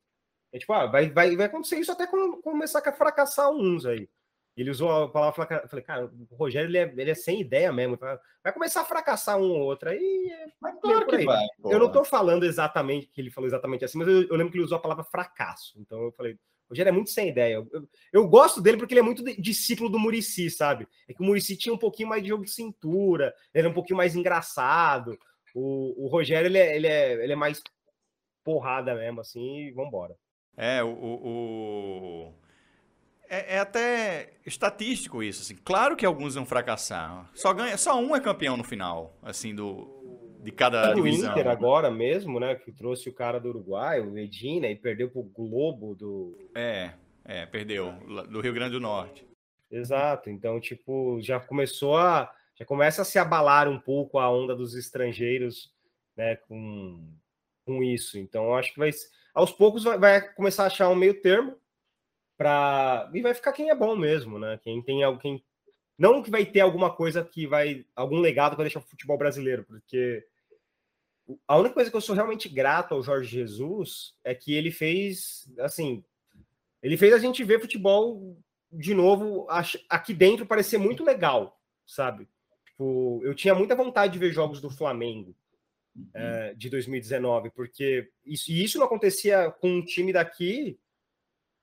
É tipo, ah, vai, vai, vai acontecer isso até quando começar a fracassar uns aí. Ele usou a palavra, eu falei, cara, o Rogério ele é, ele é sem ideia mesmo. Vai começar a fracassar um ou outro aí. É mas claro que vai. Eu não tô falando exatamente que ele falou exatamente assim, mas eu, eu, lembro que ele usou a palavra fracasso. Então eu falei, o Rogério é muito sem ideia. Eu, eu, eu gosto dele porque ele é muito discípulo do Murici, sabe? É que o Murici tinha um pouquinho mais de jogo de cintura, ele é um pouquinho mais engraçado. O, o Rogério, ele é, ele, é, ele é mais porrada mesmo, assim, e vambora. É, o... o... É, é, até estatístico isso, assim. Claro que alguns vão fracassar. Só ganha, só um é campeão no final, assim, do de cada o divisão. O Inter agora mesmo, né, que trouxe o cara do Uruguai, o Medina, e perdeu pro Globo do É, é, perdeu do Rio Grande do Norte. Exato. Então, tipo, já começou a já começa a se abalar um pouco a onda dos estrangeiros, né, com, com isso. Então, acho que vai, aos poucos vai, vai começar a achar um meio termo para e vai ficar quem é bom mesmo, né? Quem tem alguém não que vai ter alguma coisa que vai algum legado para deixar o futebol brasileiro, porque a única coisa que eu sou realmente grato ao Jorge Jesus é que ele fez assim, ele fez a gente ver futebol de novo, aqui dentro parecia muito legal, sabe? Tipo, eu tinha muita vontade de ver jogos do Flamengo uhum. é, de 2019, porque isso, e isso não acontecia com um time daqui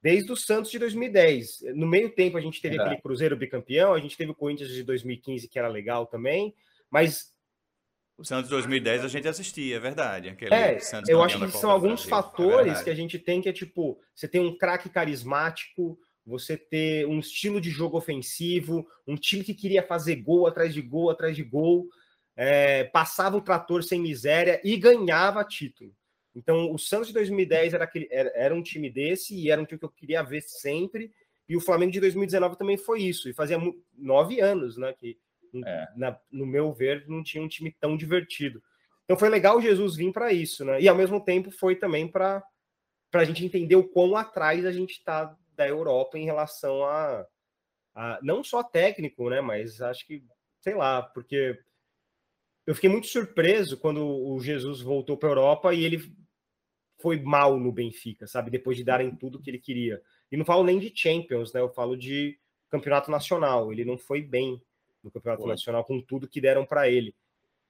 desde o Santos de 2010. No meio tempo a gente teve é. aquele Cruzeiro bicampeão, a gente teve o Corinthians de 2015 que era legal também, mas o Santos 2010 a gente assistia, é verdade. Aquele é, eu acho que são alguns fatores é que a gente tem que é tipo, você tem um craque carismático, você ter um estilo de jogo ofensivo, um time que queria fazer gol atrás de gol atrás de gol, é, passava o trator sem miséria e ganhava título. Então, o Santos de 2010 era, aquele, era, era, um time desse e era um time que eu queria ver sempre. E o Flamengo de 2019 também foi isso. E fazia nove anos, né? Que, é. na, no meu ver, não tinha um time tão divertido. Então, foi legal o Jesus vir para isso, né? E ao mesmo tempo foi também para a gente entender o quão atrás a gente está da Europa em relação a, a, não só técnico, né? Mas acho que, sei lá, porque eu fiquei muito surpreso quando o Jesus voltou para a Europa e ele foi mal no Benfica, sabe? Depois de darem tudo que ele queria. E não falo nem de Champions, né? Eu falo de campeonato nacional. Ele não foi bem no campeonato nacional com tudo que deram para ele.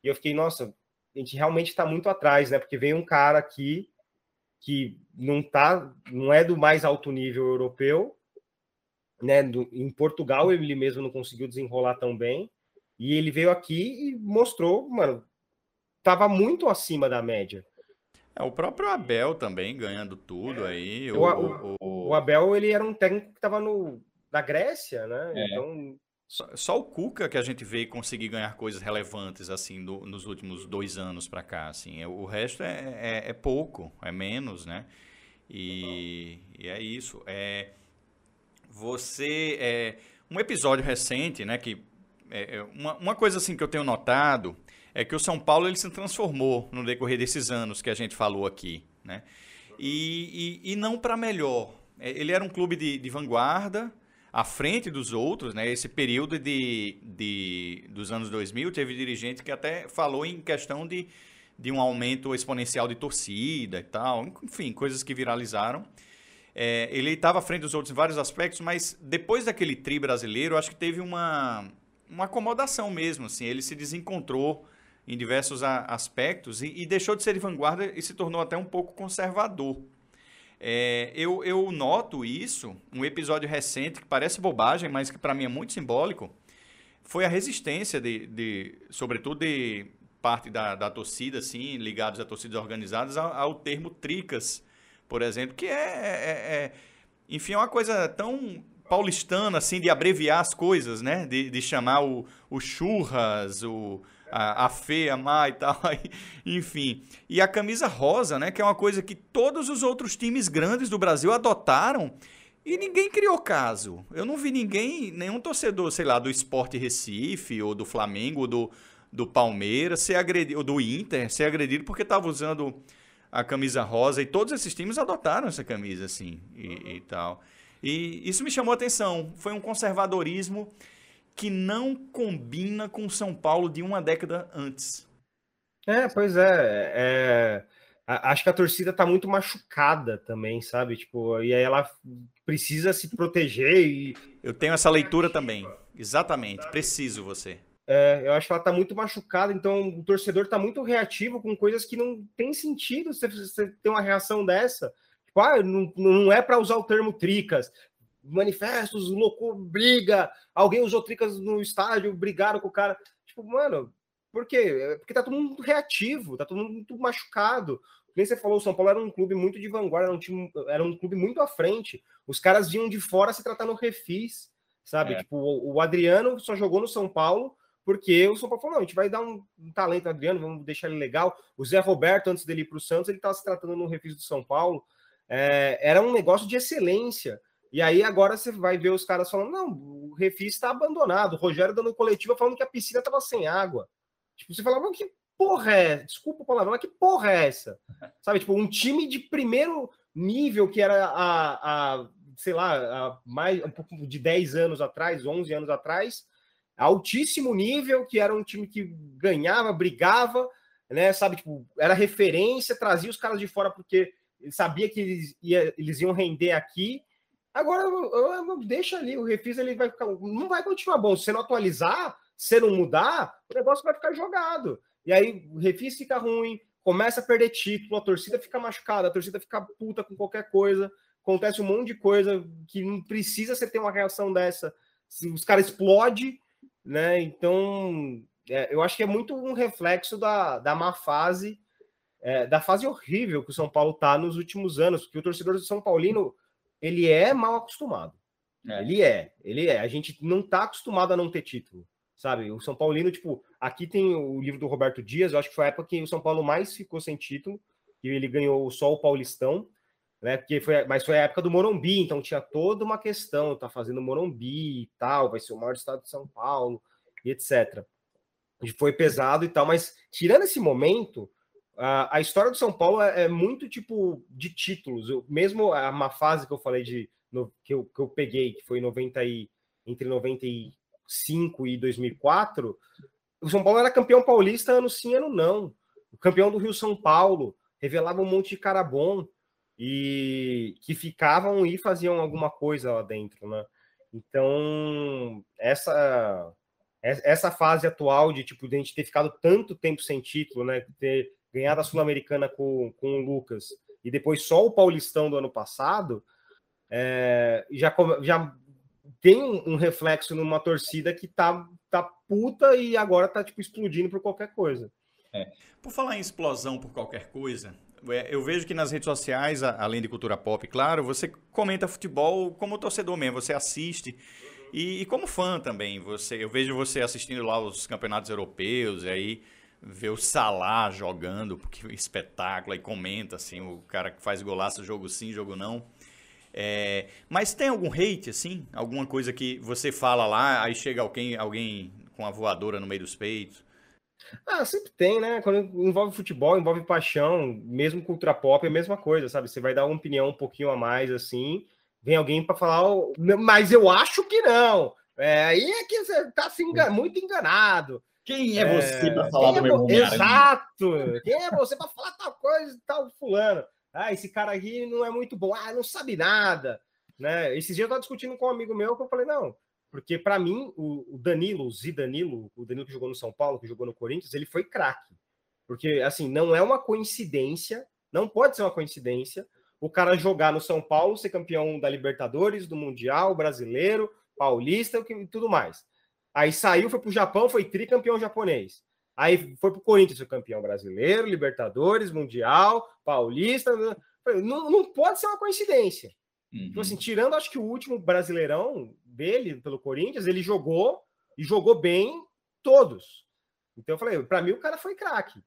E eu fiquei, nossa, a gente realmente está muito atrás, né? Porque veio um cara aqui que não tá, não é do mais alto nível europeu, né? Do, em Portugal ele mesmo não conseguiu desenrolar tão bem e ele veio aqui e mostrou, mano, tava muito acima da média. É, o próprio Abel também ganhando tudo aí. O, o, o, o Abel ele era um técnico que estava no da Grécia, né? É. Então só, só, o Cuca que a gente vê conseguir ganhar coisas relevantes assim do, nos últimos dois anos para cá, assim. É, o resto é, é, é, pouco, é menos, né? E, e é isso. É, você é um episódio recente, né? Que é, é, uma, uma coisa assim que eu tenho notado é que o São Paulo ele se transformou no decorrer desses anos que a gente falou aqui, né? E, e, e não para melhor. É, ele era um clube de, de vanguarda à frente dos outros, né? Esse período de, de, dos anos 2000, teve dirigente que até falou em questão de, de um aumento exponencial de torcida e tal, enfim, coisas que viralizaram. É, ele estava à frente dos outros em vários aspectos, mas depois daquele tri brasileiro, acho que teve uma, uma acomodação mesmo, assim, ele se desencontrou em diversos aspectos e, e deixou de ser de vanguarda e se tornou até um pouco conservador. É, eu, eu noto isso, um episódio recente que parece bobagem, mas que para mim é muito simbólico, foi a resistência de, de sobretudo de parte da, da torcida, assim, ligados a torcidas organizadas, ao, ao termo tricas, por exemplo, que é, é, é, enfim, é uma coisa tão paulistana, assim, de abreviar as coisas, né? De, de chamar o, o churras, o, a, a Fê, a Má e tal, <laughs> enfim. E a camisa rosa, né, que é uma coisa que todos os outros times grandes do Brasil adotaram e ninguém criou caso. Eu não vi ninguém, nenhum torcedor, sei lá, do Esporte Recife ou do Flamengo ou do, do Palmeiras ser agredido, ou do Inter ser agredido porque estava usando a camisa rosa e todos esses times adotaram essa camisa assim e, e tal. E isso me chamou a atenção. Foi um conservadorismo que não combina com São Paulo de uma década antes. É, pois é. é acho que a torcida está muito machucada também, sabe? Tipo, e aí ela precisa se proteger e. Eu tenho essa leitura também. Exatamente. Preciso você. É, eu acho que ela está muito machucada, então o torcedor está muito reativo com coisas que não tem sentido você, você ter uma reação dessa. Tipo, ah, não, não é para usar o termo tricas, manifestos, louco, briga, alguém usou tricas no estádio, brigaram com o cara. Tipo, mano, por quê? É porque tá todo mundo reativo, tá todo mundo muito machucado. Nem você falou, o São Paulo era um clube muito de vanguarda, era um, time, era um clube muito à frente. Os caras vinham de fora se tratar no refis, sabe? É. Tipo, o, o, Adriano só jogou no São Paulo porque o São Paulo falou: não, a gente vai dar um, um talento ao Adriano, vamos deixar ele legal. O Zé Roberto, antes dele ir para o Santos, ele estava se tratando no refis do São Paulo. É, era um negócio de excelência. E aí agora você vai ver os caras falando: não, o refis está abandonado. O Rogério dando coletiva falando que a piscina estava sem água. Tipo, você fala, mas que porra é? Desculpa a palavra, mas que porra é essa? <laughs> Sabe, tipo, um time de primeiro nível que era a, a sei lá, a mais um pouco de 10 anos atrás, 11 anos atrás, altíssimo nível, que era um time que ganhava, brigava, né? Sabe, tipo, era referência, trazia os caras de fora porque sabia que eles, ia, eles iam render aqui Agora, deixa ali, o refis ele vai ficar, não vai continuar bom. Se você não atualizar, se não mudar, o negócio vai ficar jogado. E aí o refis fica ruim, começa a perder título, a torcida fica machucada, a torcida fica puta com qualquer coisa, acontece um monte de coisa que não precisa você ter uma reação dessa. Os caras explodem, né? Então, é, eu acho que é muito um reflexo da, da má fase, é, da fase horrível que o São Paulo tá nos últimos anos, porque o torcedor do São Paulino ele é mal acostumado. É. Ele é, ele é. A gente não tá acostumado a não ter título, sabe? O São Paulino, tipo, aqui tem o livro do Roberto Dias, eu acho que foi a época que o São Paulo mais ficou sem título, e ele ganhou só o Paulistão, né? Porque foi, mas foi a época do Morumbi, então tinha toda uma questão, tá fazendo Morumbi e tal, vai ser o maior estado de São Paulo, e etc. E foi pesado e tal, mas tirando esse momento, a, a história do São Paulo é, é, muito tipo de títulos. Eu, mesmo a uma fase que eu falei de no, que, eu, que eu peguei, que foi 90 e, entre 95 e 2004, o São Paulo era campeão paulista ano sim, ano não. O campeão do Rio São Paulo revelava um monte de cara bom e que ficavam e faziam alguma coisa lá dentro, né? Então, essa essa fase atual de tipo de a gente ter ficado tanto tempo sem título, né? Ter ganhar da Sul-Americana com, com o Lucas e depois só o Paulistão do ano passado, é, já, já tem um, reflexo numa torcida que tá, tá puta e agora tá tipo explodindo por qualquer coisa. É. Por falar em explosão por qualquer coisa, é, eu vejo que nas redes sociais, além de cultura pop, claro, você comenta futebol como torcedor mesmo, você assiste. E, e como fã também, você, eu vejo você assistindo lá os campeonatos europeus, e aí ver o Salah jogando, porque espetáculo, aí comenta assim, o cara que faz golaço, jogo sim, jogo não. É, mas tem algum hate, assim? Alguma coisa que você fala lá, aí chega alguém, alguém com a voadora no meio dos peitos? Ah, sempre tem, né? Quando envolve futebol, envolve paixão, mesmo cultura pop, é a mesma coisa, sabe? Você vai dar uma opinião um pouquinho a mais, assim, vem alguém para falar, mas eu acho que não. É, aí é que você tá se engan muito enganado. Quem é você para falar do é meu Exato! Quem é você para falar tal coisa e tal fulano? Ah, esse cara aqui não é muito bom. Ah, não sabe nada. Né? Esses dias eu estava discutindo com um amigo meu que eu falei, não, porque para mim o, Danilo, o Zidanilo, o Danilo que jogou no São Paulo, que jogou no Corinthians, ele foi craque. Porque, assim, não é uma coincidência, não pode ser uma coincidência o cara jogar no São Paulo, ser campeão da Libertadores, do Mundial, brasileiro, paulista e tudo mais. Aí saiu, foi para o Japão, foi tricampeão japonês. Aí foi para o Corinthians, foi campeão brasileiro, Libertadores, Mundial, Paulista. Não, não pode ser uma coincidência. Uhum. Então, assim, tirando, acho que o último brasileirão dele, pelo Corinthians, ele jogou e jogou bem todos. Então eu falei, para mim o cara foi craque.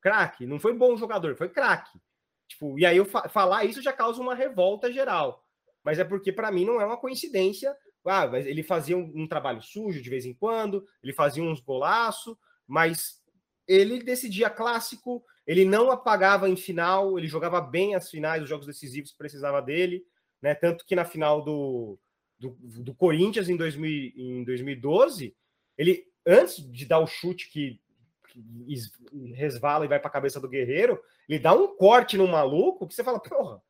Craque, não foi bom jogador, foi craque. Tipo, e aí eu fa falar isso já causa uma revolta geral. Mas é porque para mim não é uma coincidência ah, ele fazia um, um trabalho sujo de vez em quando, ele fazia uns golaços, mas ele decidia clássico, ele não apagava em final, ele jogava bem as finais, os jogos decisivos precisava dele, né? Tanto que na final do, do, do Corinthians em, 2000, em 2012, ele antes de dar o chute que, que resvala e vai para a cabeça do Guerreiro, ele dá um corte no maluco que você fala, porra,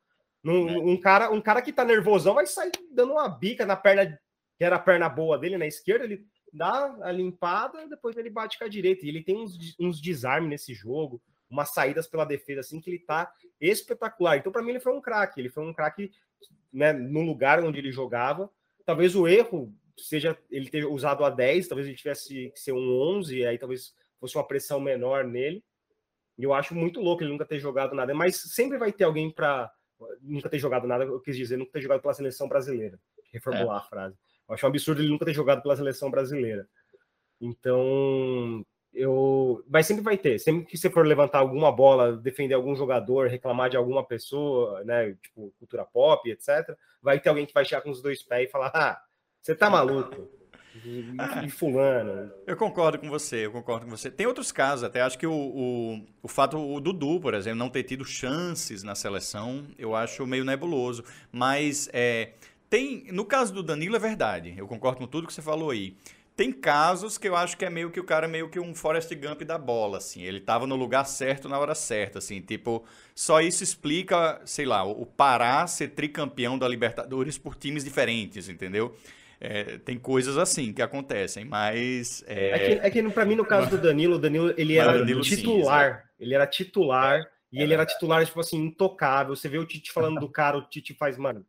um, é. um, cara, um cara que tá nervosão vai sair dando uma bica na perna, que era a perna boa dele, na esquerda, ele dá a limpada, depois ele bate com a direita. E ele tem uns, uns desarmes nesse jogo, umas saídas pela defesa, assim, que ele tá espetacular. Então, para mim, ele foi um craque. Ele foi um craque né, no lugar onde ele jogava. Talvez o erro seja ele ter usado a 10, talvez ele tivesse que ser um 11, aí talvez fosse uma pressão menor nele. E eu acho muito louco ele nunca ter jogado nada, mas sempre vai ter alguém para nunca ter jogado nada, eu quis dizer, nunca ter jogado pela seleção brasileira. Reformular é. a frase. Eu acho um absurdo ele nunca ter jogado pela seleção brasileira. Então, eu. Mas sempre vai ter. Sempre que você for levantar alguma bola, defender algum jogador, reclamar de alguma pessoa, né? Tipo, cultura pop, etc., vai ter alguém que vai chegar com os dois pés e falar: ah, você tá maluco. E, fulano. Eu concordo com você, eu concordo com você. Tem outros casos, até acho que o, o, o fato, o Dudu, por exemplo, não ter tido chances na seleção, eu acho meio nebuloso. Mas é, tem, no caso do Danilo é verdade, eu concordo com tudo que você falou aí. tem casos que eu acho que é meio que o cara meio que um Forrest Gump da bola, assim. Ele tava no lugar certo na hora certa, assim. Tipo, só isso explica, sei lá, o Pará ser tricampeão da Libertadores por times diferentes, entendeu? É, tem coisas assim que acontecem, mas... É, é que, é que pra mim, no caso do Danilo, o Danilo, ele era Danilo, titular. Sim, ele era titular, e é ele era titular, tipo assim, intocável. Você vê o Tite falando do cara, o Tite faz, mano,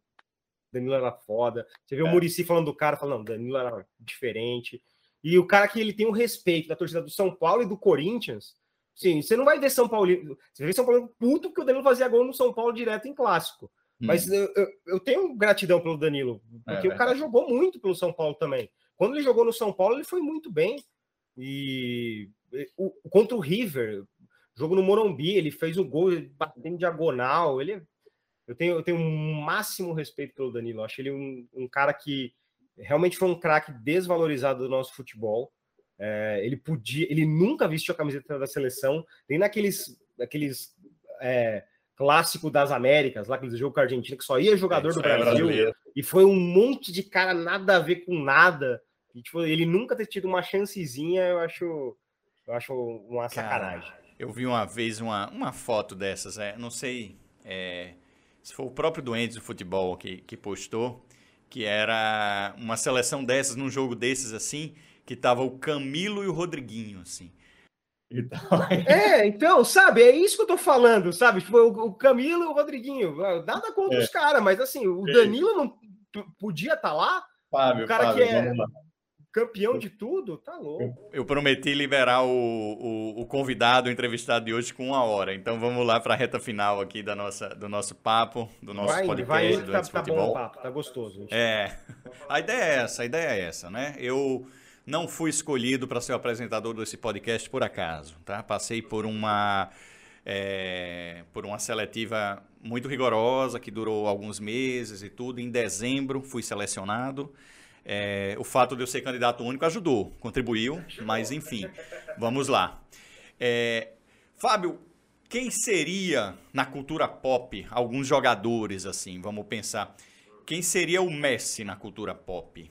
Danilo era foda. Você vê é. o Murici falando do cara, falando, não, Danilo era diferente. E o cara que ele tem o respeito da torcida do São Paulo e do Corinthians. Sim, você não vai ver São Paulo. Você vê São Paulo puto porque o Danilo fazia gol no São Paulo direto em clássico. Hum. Mas eu, eu, eu, tenho gratidão pelo Danilo, porque é, o cara jogou muito pelo São Paulo também. Quando ele jogou no São Paulo, ele foi muito bem. E o, contra o River, jogo no Morumbi, ele fez o gol batendo diagonal. Ele eu tenho, eu tenho um máximo respeito pelo Danilo. Eu acho ele um, um cara que realmente foi um craque desvalorizado do nosso futebol. É, ele podia, ele nunca vestiu a camiseta da seleção, nem naqueles aqueles é, clássico das Américas, lá aquele jogo com a Argentina, que só ia jogador é, do Brasil, e foi um monte de cara nada a ver com nada. E, tipo, ele nunca ter tido uma chancezinha, eu acho, eu acho uma sacanagem. Cara, eu vi uma vez uma, uma foto dessas, é, não sei, é, se foi o próprio Doentes do Futebol que, que postou, que era uma seleção dessas, num jogo desses assim, que tava o Camilo e o Rodriguinho, assim. Então... <laughs> É, então, sabe, é isso que eu tô falando, sabe? Tipo, o, Camilo e o Rodriguinho, nada contra é. os caras, mas assim, o Danilo não podia estar tá lá? Fábio, o cara Fábio, que é campeão de tudo, tá louco. Eu prometi liberar o, o, o, convidado, o entrevistado de hoje com uma hora. Então vamos lá para a reta final aqui da nossa, do nosso papo, do nosso vai, podcast vai, do tá, tá bom o papo, tá gostoso. Gente. É, <laughs> a ideia é essa, a ideia é essa, né? Eu não fui escolhido para ser o apresentador desse podcast por acaso, tá? Passei por uma... É, por uma seletiva muito rigorosa que durou alguns meses e tudo. Em dezembro fui selecionado é, o fato de eu ser candidato único ajudou, contribuiu, mas enfim, vamos lá. É, Fábio, quem seria na cultura pop alguns jogadores assim? Vamos pensar. Quem seria o Messi na cultura pop?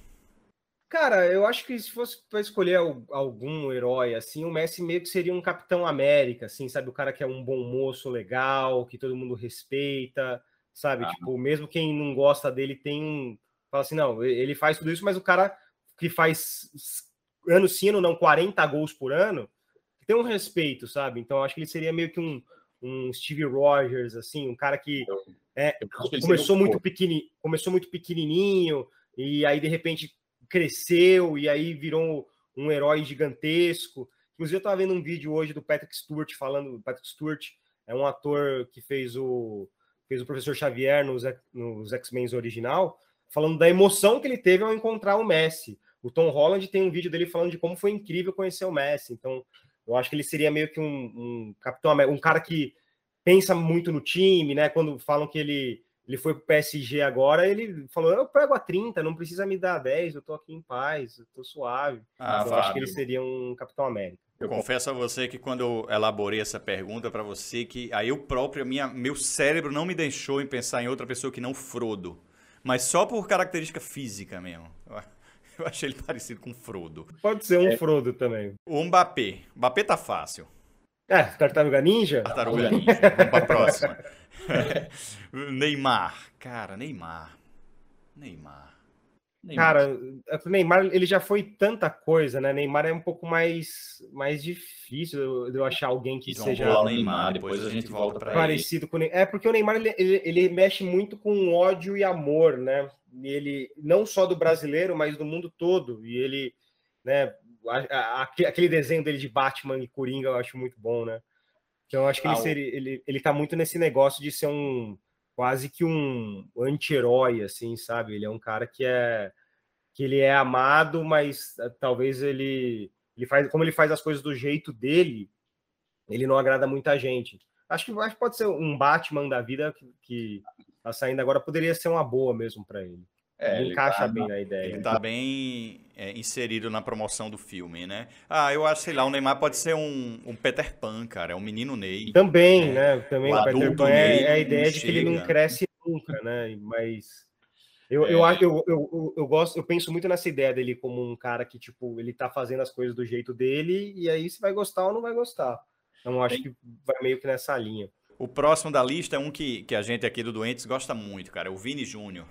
Cara, eu acho que se fosse para escolher algum herói assim, o Messi meio que seria um Capitão América, assim, sabe? O cara que é um bom moço, legal, que todo mundo respeita, sabe? Ah. Tipo, mesmo quem não gosta dele tem um Fala assim, não, ele faz tudo isso, mas o cara que faz ano sim, ano não, 40 gols por ano, tem um respeito, sabe? Então acho que ele seria meio que um, um Steve Rogers, assim, um cara que é, começou muito pequeni, começou muito pequenininho e aí de repente cresceu e aí virou um herói gigantesco. Inclusive eu estava vendo um vídeo hoje do Patrick Stewart falando, Patrick Stewart é um ator que fez o fez o professor Xavier nos, nos X-Men original falando da emoção que ele teve ao encontrar o Messi. O Tom Holland tem um vídeo dele falando de como foi incrível conhecer o Messi. Então, eu acho que ele seria meio que um, um capitão, um cara que pensa muito no time, né? Quando falam que ele, ele foi para o PSG agora, ele falou: Eu pego a 30, não precisa me dar 10, eu tô aqui em paz, eu tô suave. Ah, então, eu acho que ele seria um Capitão América. Eu confesso a você que quando eu elaborei essa pergunta para você, que aí eu próprio, minha, meu cérebro não me deixou em pensar em outra pessoa que não Frodo mas só por característica física mesmo. Eu <laughs> achei ele parecido com Frodo. Pode ser um é. Frodo também. O Mbappé. Mbappé tá fácil. É, Tartaruga Ninja? Tartaruga Ninja. Vamos pra <laughs> próxima. <laughs> Neymar. Cara, Neymar. Neymar. Neymar. Cara, o Neymar ele já foi tanta coisa, né? Neymar é um pouco mais, mais difícil de eu achar alguém que Vamos seja o Neymar, depois a gente volta para parecido com É porque o Neymar ele, ele, ele, mexe muito com ódio e amor, né? E ele não só do brasileiro, mas do mundo todo. E ele, né? Aquele desenho dele de Batman e Coringa eu acho muito bom, né? Então eu acho que ah, ele, seria, ele ele tá muito nesse negócio de ser um quase que um anti-herói, assim, sabe? Ele é um cara que é que ele é amado, mas eh, talvez ele, ele faz, como ele faz as coisas do jeito dele, ele não agrada muita gente. Acho que, acho que pode ser um Batman da vida que, que tá saindo agora, poderia ser uma boa mesmo para ele. É, ele encaixa tá, bem na ideia. Ele tá bem é, inserido na promoção do filme, né? Ah, eu acho, sei lá, o Neymar pode ser um, um Peter Pan, cara, é um menino Ney. Também, né? né? Também o, o Peter Pan é, é, a ideia de que ele não cresce nunca, né? Mas Eu, é. eu, eu, eu, eu, gosto, eu penso muito nessa ideia dele como um cara que, tipo, ele tá fazendo as coisas do jeito dele, e aí você vai gostar ou não vai gostar. Então, acho que vai meio que nessa linha. O próximo da lista é um que, que a gente aqui do Doentes gosta muito, cara. É o Vini Júnior.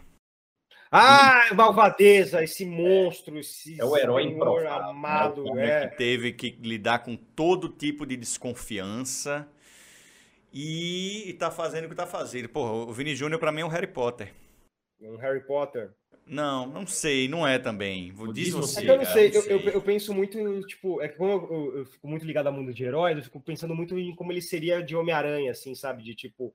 Ah, malvadeza, esse monstro, esse é o herói amado, é. que teve que lidar com todo tipo de desconfiança e, e tá fazendo o que tá fazendo. Porra, o Vini Júnior para mim é um Harry Potter. Um Harry Potter. Não, não sei, não é também. Diz você. É que eu não sei, eu, eu, eu, penso muito, tipo, é que como eu, eu, fico muito ligado ao mundo de heróis, eu fico pensando muito em como ele seria de Homem-Aranha, assim, sabe? De tipo,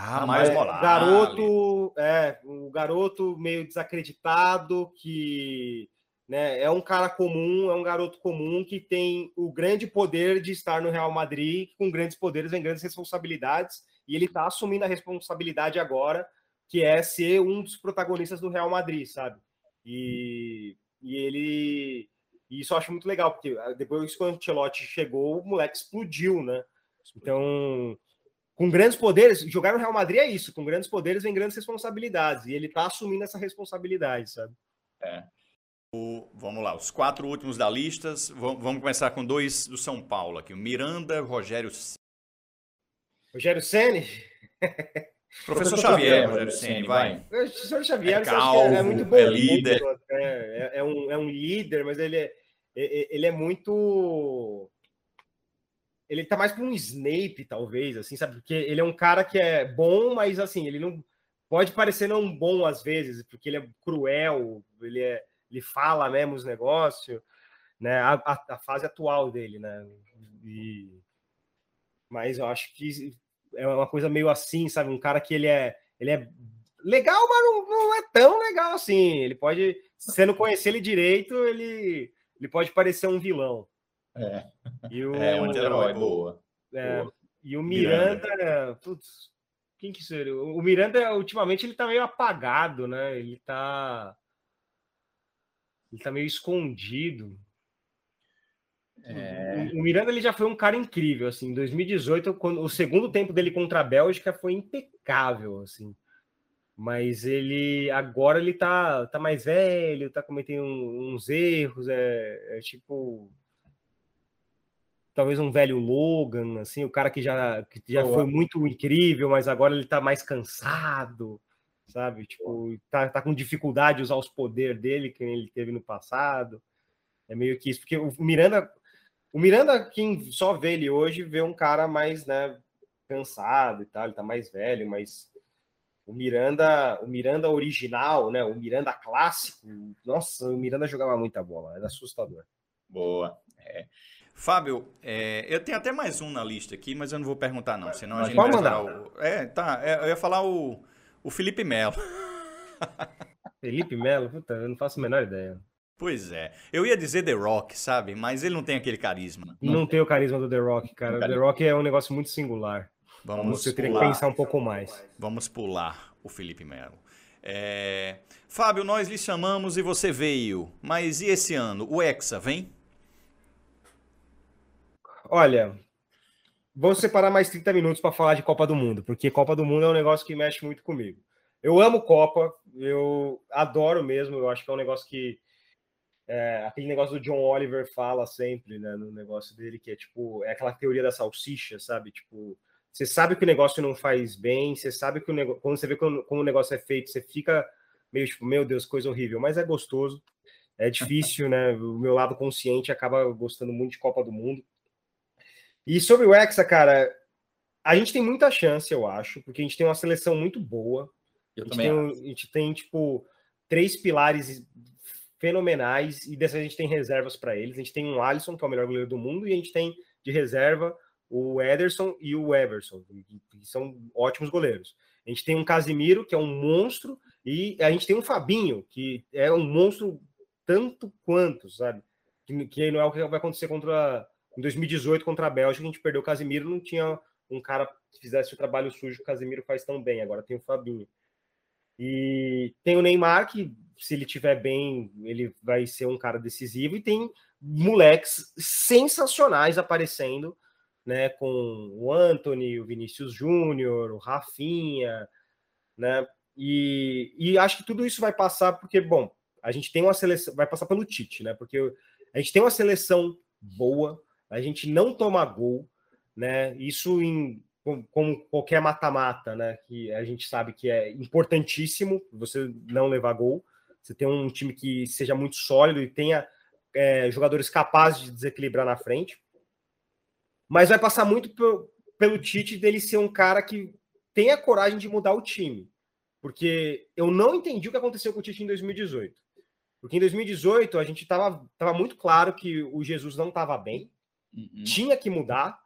ah, mais moral. Garoto, é, o garoto meio desacreditado que né, é um cara comum, é um garoto comum que tem o grande poder de estar no Real Madrid, com grandes poderes vem grandes responsabilidades, e ele está assumindo a responsabilidade agora, que é ser um dos protagonistas do Real Madrid, sabe? E, e ele. E isso eu acho muito legal, porque ah, depois que o Ancelotti chegou, o moleque explodiu, né? Então, com grandes poderes, jogar no Real Madrid é isso, com grandes poderes vem grandes responsabilidades, e ele tá assumindo essa responsabilidade, sabe? É. O, vamos lá, os quatro últimos da lista, vamos começar com dois do São Paulo aqui, o Miranda, Rogério Rogério Ceni. <laughs> Professor Xavier, Rogério Ceni, vai. Professor Xavier é, calvo, é, muito bom. É líder. É, é, é, um, é um líder, mas ele é, ele é muito ele tá mais para um Snape, talvez, assim, sabe? Porque ele é um cara que é bom, mas assim, ele não pode parecer não bom às vezes, porque ele é cruel, ele é, ele fala mesmo os negócios, né? A, a, a, fase atual dele, né? E, mas eu acho que é uma coisa meio assim, sabe? Um cara que ele é, ele é legal, mas não, não é tão legal assim. Ele pode, se você não conhecer ele direito, ele, ele pode parecer um vilão. É. <laughs> E o, é um herói boa. É, boa. E o Miranda, Miranda. Putz, quem que seria? O Miranda, ultimamente, ele tá meio apagado, né? Ele tá. Ele tá meio escondido. É... O, o Miranda ele já foi um cara incrível, assim. Em 2018, quando, o segundo tempo dele contra a Bélgica foi impecável, assim. Mas ele agora ele tá, tá mais velho, tá cometendo uns erros, é, é tipo talvez um velho Logan, assim, o cara que já, que já foi muito incrível, mas agora ele tá mais cansado, sabe? Tipo, tá, tá com dificuldade de usar os poderes dele que ele teve no passado. É meio que isso, porque o Miranda, o Miranda, quem só vê ele hoje, vê um cara mais, né, cansado e tal, ele tá mais velho, mas o Miranda, o Miranda original, né, o Miranda clássico, nossa, o Miranda jogava muita bola, era assustador. Boa. É. Fábio, é, eu tenho até mais um na lista aqui, mas eu não vou perguntar não, senão a gente vai mandar. O... É, tá, é, eu ia falar o, o Felipe Melo. <laughs> Felipe Melo? Puta, eu não faço a menor ideia. Pois é. Eu ia dizer The Rock, sabe? Mas ele não tem aquele carisma. Não, não tem o carisma do The Rock, cara. O The Rock é um negócio muito singular. Vamos Você teria que pensar um pouco mais. Vamos pular o Felipe Melo. É... Fábio, nós lhe chamamos e você veio. Mas e esse ano? O Hexa vem? Olha, vou separar mais 30 minutos para falar de Copa do Mundo, porque Copa do Mundo é um negócio que mexe muito comigo. Eu amo Copa, eu adoro mesmo, eu acho que é um negócio que. É, aquele negócio do John Oliver fala sempre, né, no negócio dele, que é tipo, é aquela teoria da salsicha, sabe? Tipo, você sabe que o negócio não faz bem, você sabe que o negócio, quando você vê como, como o negócio é feito, você fica meio tipo, meu Deus, coisa horrível, mas é gostoso. É difícil, né? O meu lado consciente acaba gostando muito de Copa do Mundo. E sobre o Hexa, cara, a gente tem muita chance, eu acho, porque a gente tem uma seleção muito boa. Eu a, gente também tem, a gente tem, tipo, três pilares fenomenais e dessa a gente tem reservas para eles. A gente tem um Alisson, que é o melhor goleiro do mundo, e a gente tem de reserva o Ederson e o Everson, que são ótimos goleiros. A gente tem um Casimiro, que é um monstro, e a gente tem um Fabinho, que é um monstro tanto quanto, sabe? Que, que não é o que vai acontecer contra em 2018, contra a Bélgica, a gente perdeu o Casimiro, não tinha um cara que fizesse o trabalho sujo que o Casimiro faz tão bem. Agora tem o Fabinho. E tem o Neymar, que se ele tiver bem, ele vai ser um cara decisivo. E tem moleques sensacionais aparecendo, né? Com o Anthony, o Vinícius Júnior, o Rafinha, né? E, e acho que tudo isso vai passar porque, bom, a gente tem uma seleção, vai passar pelo Tite, né? Porque a gente tem uma seleção boa, a gente não toma gol, né? Isso em como qualquer mata-mata, né? Que a gente sabe que é importantíssimo você não levar gol. Você tem um time que seja muito sólido e tenha é, jogadores capazes de desequilibrar na frente. Mas vai passar muito pelo, pelo Tite dele ser um cara que tenha coragem de mudar o time. Porque eu não entendi o que aconteceu com o Tite em 2018. Porque em 2018 a gente estava tava muito claro que o Jesus não estava bem, uhum. tinha que mudar,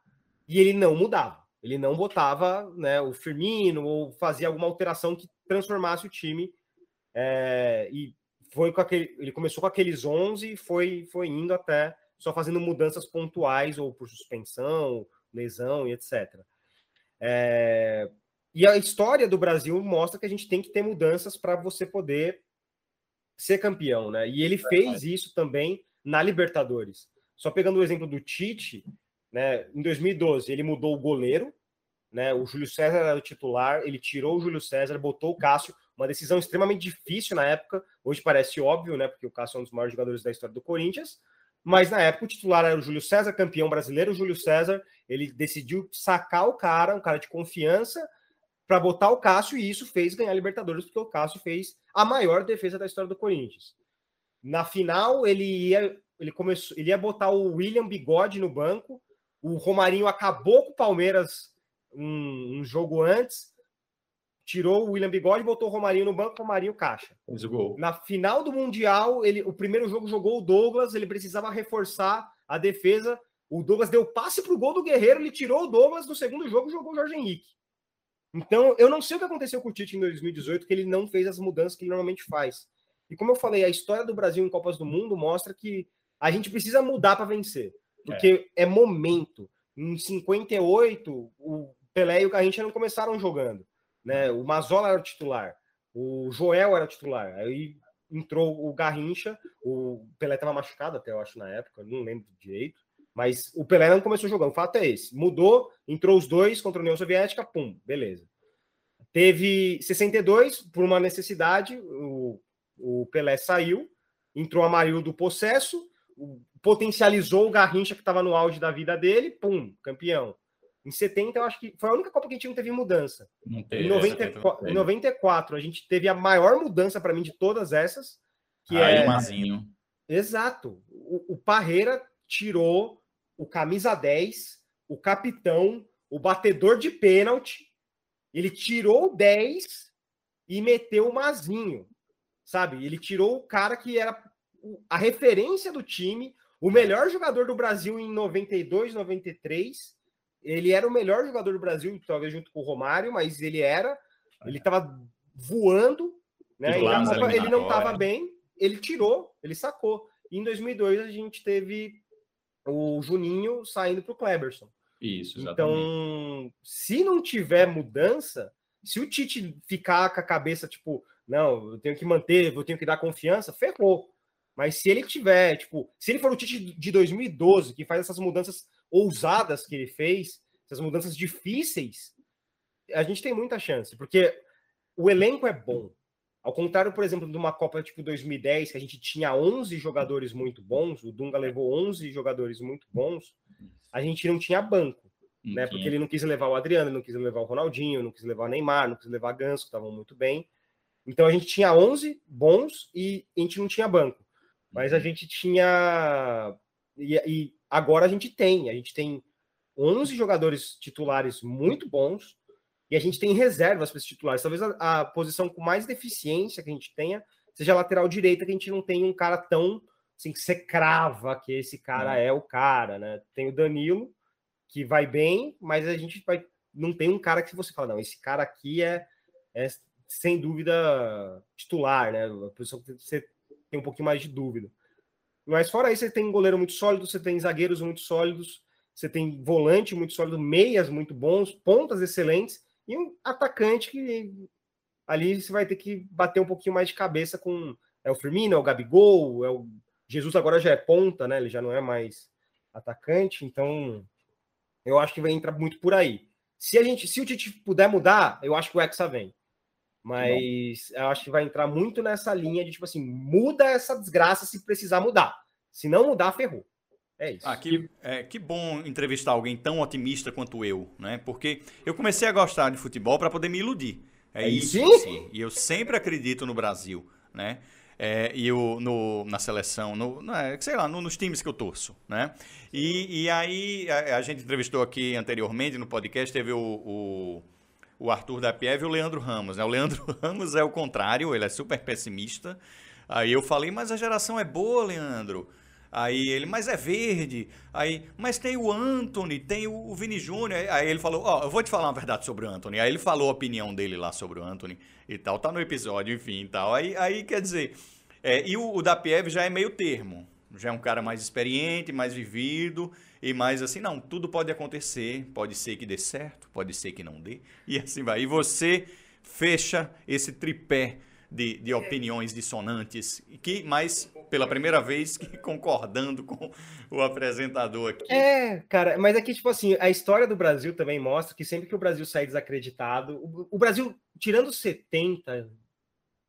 e ele não mudava. Ele não botava né, o Firmino ou fazia alguma alteração que transformasse o time. É, e foi com aquele, ele começou com aqueles 11 e foi, foi indo até só fazendo mudanças pontuais ou por suspensão, lesão e etc. É, e a história do Brasil mostra que a gente tem que ter mudanças para você poder ser campeão, né? E ele fez isso também na Libertadores. Só pegando o exemplo do Tite, né? Em 2012 ele mudou o goleiro, né? O Júlio César era o titular, ele tirou o Júlio César, botou o Cássio, uma decisão extremamente difícil na época. Hoje parece óbvio, né? Porque o Cássio é um dos maiores jogadores da história do Corinthians. Mas na época o titular era o Júlio César, campeão brasileiro. O Júlio César ele decidiu sacar o cara, um cara de confiança, para botar o Cássio, e isso fez ganhar a Libertadores, porque o Cássio fez a maior defesa da história do Corinthians. Na final, ele ia, ele começou, ele ia botar o William Bigode no banco. O Romarinho acabou com o Palmeiras um, um jogo antes, tirou o William Bigode botou o Romarinho no banco, Romarinho caixa. Na final do Mundial, ele, o primeiro jogo jogou o Douglas, ele precisava reforçar a defesa. O Douglas deu passe para o gol do Guerreiro, ele tirou o Douglas, no segundo jogo jogou o Jorge Henrique. Então, eu não sei o que aconteceu com o Tite em 2018, que ele não fez as mudanças que ele normalmente faz. E como eu falei, a história do Brasil em Copas do Mundo mostra que a gente precisa mudar para vencer. Porque é. é. momento. Em 58, o Pelé e o Garrincha não começaram jogando. Né? O Mazola era o titular, o Joel era o titular. Aí entrou o Garrincha, o Pelé estava machucado até, eu acho, na época, não lembro direito. Mas o Pelé não começou jogando. O fato é esse. Mudou, entrou os dois contra a União Soviética, pum, beleza. Teve 62, por uma necessidade, o, o Pelé saiu, entrou Amarildo do Possesso, potencializou o Garrincha que estava no auge da vida dele, pum, campeão. Em 70, eu acho que foi a única Copa que a gente não teve mudança. Não teve, em, 94, em 94, a gente teve a maior mudança para mim de todas essas, que ah, é. Mazinho. Exato. O, o Parreira tirou o camisa 10, o capitão, o batedor de pênalti. Ele tirou o 10 e meteu o Mazinho. Sabe? Ele tirou o cara que era a referência do time, o melhor jogador do Brasil em 92, 93 ele era o melhor jogador do Brasil, talvez junto com o Romário, mas ele era, ele estava voando, né? Copa ele não estava bem, ele tirou, ele sacou. E em 2002 a gente teve o Juninho saindo para o Kleberson. Isso, exatamente. Então, se não tiver mudança, se o Tite ficar com a cabeça tipo, não, eu tenho que manter, eu tenho que dar confiança, ferrou. Mas se ele tiver, tipo, se ele for o Tite de 2012, que faz essas mudanças ousadas que ele fez, essas mudanças difíceis, a gente tem muita chance, porque o elenco é bom. Ao contrário, por exemplo, de uma Copa tipo 2010, que a gente tinha 11 jogadores muito bons, o Dunga levou 11 jogadores muito bons, a gente não tinha banco, uhum. né? Porque ele não quis levar o Adriano, não quis levar o Ronaldinho, não quis levar o Neymar, não quis levar Ganso, que estavam muito bem. Então a gente tinha 11 bons e a gente não tinha banco. Mas a gente tinha e, e Agora a gente tem, a gente tem 11 jogadores titulares muito bons e a gente tem reservas para esses titulares. Talvez a, a, posição com mais deficiência que a gente tenha seja a lateral direita, que a gente não tem um cara tão assim que você crava que esse cara é, é o cara, né? Tem o Danilo que vai bem, mas a gente vai não tem um cara que você fala, não, esse cara aqui é, é sem dúvida titular, né? A pessoa que você tem um pouquinho mais de dúvida. Mas fora isso, você tem um goleiro muito sólido, você tem zagueiros muito sólidos, você tem volante muito sólido, meias muito bons, pontas excelentes e um atacante que ali você vai ter que bater um pouquinho mais de cabeça com é o Firmino, é o Gabigol, é o Jesus agora já é ponta, né? Ele já não é mais atacante, então eu acho que vai entrar muito por aí. Se a gente, se o Tite puder mudar, eu acho que o Hexa vem. Mas eu acho que vai entrar muito nessa linha de tipo assim, muda essa desgraça se precisar mudar. Se não mudar, ferrou. É isso. Ah, que, é, que bom entrevistar alguém tão otimista quanto eu, né? Porque eu comecei a gostar de futebol para poder me iludir. É, É isso, assim. E eu sempre acredito no Brasil, né? É, e eu, no, na seleção, no, na- sei lá, no- nos times que eu torço, né? E, e aí, a, a gente entrevistou aqui anteriormente no podcast, teve o, o, o Arthur da Pieve e o Leandro Ramos, né? O Leandro <laughs> Ramos é o contrário, ele é super pessimista. Aí eu falei, mas a geração é boa, Leandro. Aí ele, mas é verde. Aí, mas tem o Anthony, tem o Vini Júnior. Aí ele falou, ó, eu vou te falar uma verdade sobre o Anthony. Aí ele falou a opinião dele lá sobre o Anthony e tal. Tá no episódio, enfim e tal. Aí, aí quer dizer, é, e o, o da Pieve já é meio termo. Já é um cara mais experiente, mais vivido e mais assim, não, tudo pode acontecer. Pode ser que dê certo, pode ser que não dê. E assim vai. E você fecha esse tripé de, de opiniões dissonantes, que, mas pela primeira vez que <laughs> concordando com o apresentador aqui. É, cara, mas aqui, tipo assim, a história do Brasil também mostra que sempre que o Brasil sai desacreditado, o, o Brasil, tirando os 70,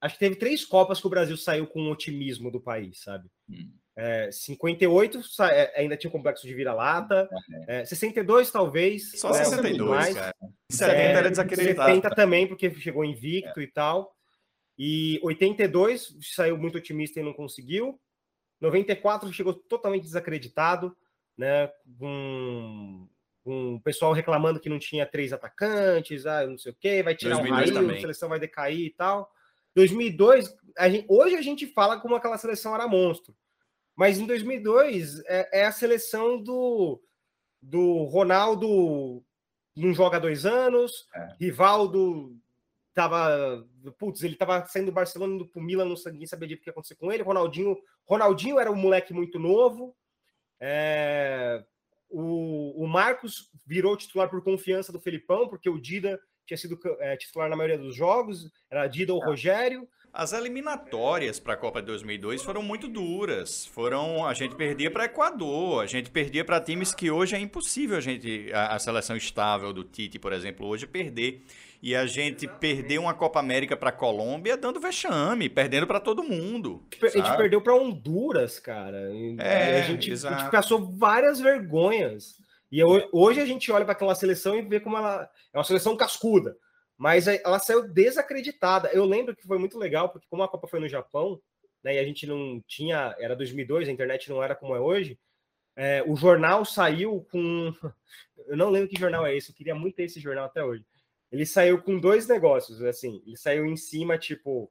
acho que teve três Copas que o Brasil saiu com otimismo do país, sabe? Hum. É, 58 sa- é, ainda tinha o complexo de vira-lata, é, 62 talvez. Só né, um 62, pouquinho mais. cara. 70 É, era desacreditado. 70 também, porque chegou invicto e tal. E 82 saiu muito otimista e não conseguiu. 94 chegou totalmente desacreditado, né? Com, com o pessoal reclamando que não tinha três atacantes, ah, não sei o quê, vai tirar 2002 o também. a seleção vai decair e tal. 2002, a gente- hoje a gente fala como aquela seleção era monstro. Mas em 2002 é, é a seleção do, do Ronaldo não joga dois anos, É. Rivaldo tava. Putz, ele tava saindo do Barcelona indo pro Milan, não ninguém sabia o que ia acontecer com ele. Ronaldinho, Ronaldinho era um moleque muito novo. É, o, o Marcos virou titular por confiança do Felipão, porque o Dida tinha sido é, titular na maioria dos jogos, era Dida ou Rogério. As eliminatórias para a Copa de 2002 foram muito duras. Foram a gente perdia para Equador, a gente perdia para times que hoje é impossível a gente a, a seleção estável do Tite, por exemplo, hoje perder. E a gente perdeu uma Copa América para Colômbia dando vexame, perdendo para todo mundo. A gente sabe? perdeu para Honduras, cara. E É, a, gente, a gente passou várias vergonhas. E hoje a gente olha para aquela seleção e vê como ela é uma seleção cascuda. Mas ela saiu desacreditada. Eu lembro que foi muito legal, porque como a Copa foi no Japão, né, e a gente não tinha, era 2002, a internet não era como é hoje, é, o jornal saiu com. <laughs> Eu não lembro que jornal é esse, eu queria muito ter esse jornal até hoje. Ele saiu com dois negócios, assim. Ele saiu em cima, tipo.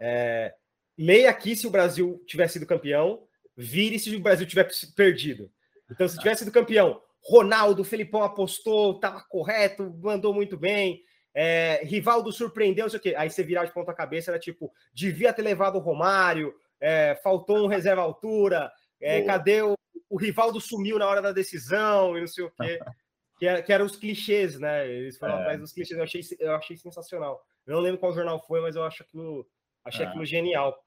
é, leia aqui se o Brasil tivesse sido campeão, vire se o Brasil tivesse perdido. Então, se tivesse sido campeão, Ronaldo, Felipão apostou, estava correto, mandou muito bem. É, Rivaldo surpreendeu, não sei o quê. Aí você virar de ponta cabeça, era tipo, devia ter levado o Romário, é, faltou um reserva altura, é, cadê o, o Rivaldo sumiu na hora da decisão e não sei o quê. <laughs> Que, era, que eram os clichês, né? Eles foram É. atrás dos clichês. Eu achei, eu achei sensacional. Eu não lembro qual jornal foi, mas eu acho aquilo, achei É. aquilo genial.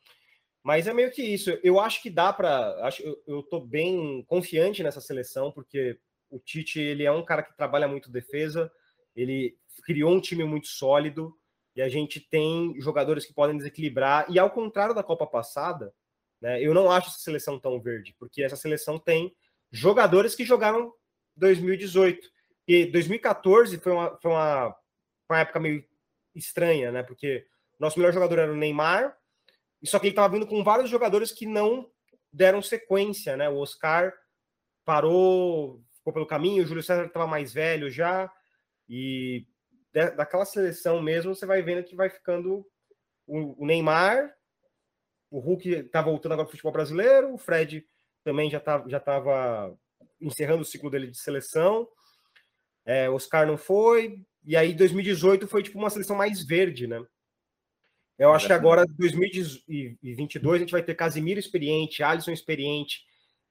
Mas é meio que isso. Eu acho que dá para. Eu, eu tô bem confiante nessa seleção, porque o Tite ele é um cara que trabalha muito defesa, ele criou um time muito sólido e a gente tem jogadores que podem desequilibrar. E ao contrário da Copa passada, né, eu não acho essa seleção tão verde, porque essa seleção tem jogadores que jogaram 2018. E 2014 foi uma, foi uma, uma época meio estranha, né? Porque nosso melhor jogador era o Neymar, só que ele estava vindo com vários jogadores que não deram sequência, né? O Oscar parou, ficou pelo caminho, o Júlio César estava mais velho já, e daquela seleção mesmo, você vai vendo que vai ficando o, Neymar, o Hulk está voltando agora para o futebol brasileiro, o Fred também já tá, já estava encerrando o ciclo dele de seleção, é, Oscar não foi, e aí 2018 foi tipo uma seleção mais verde, né? Eu acho que agora, 2022, a gente vai ter Casimiro experiente, Alisson experiente.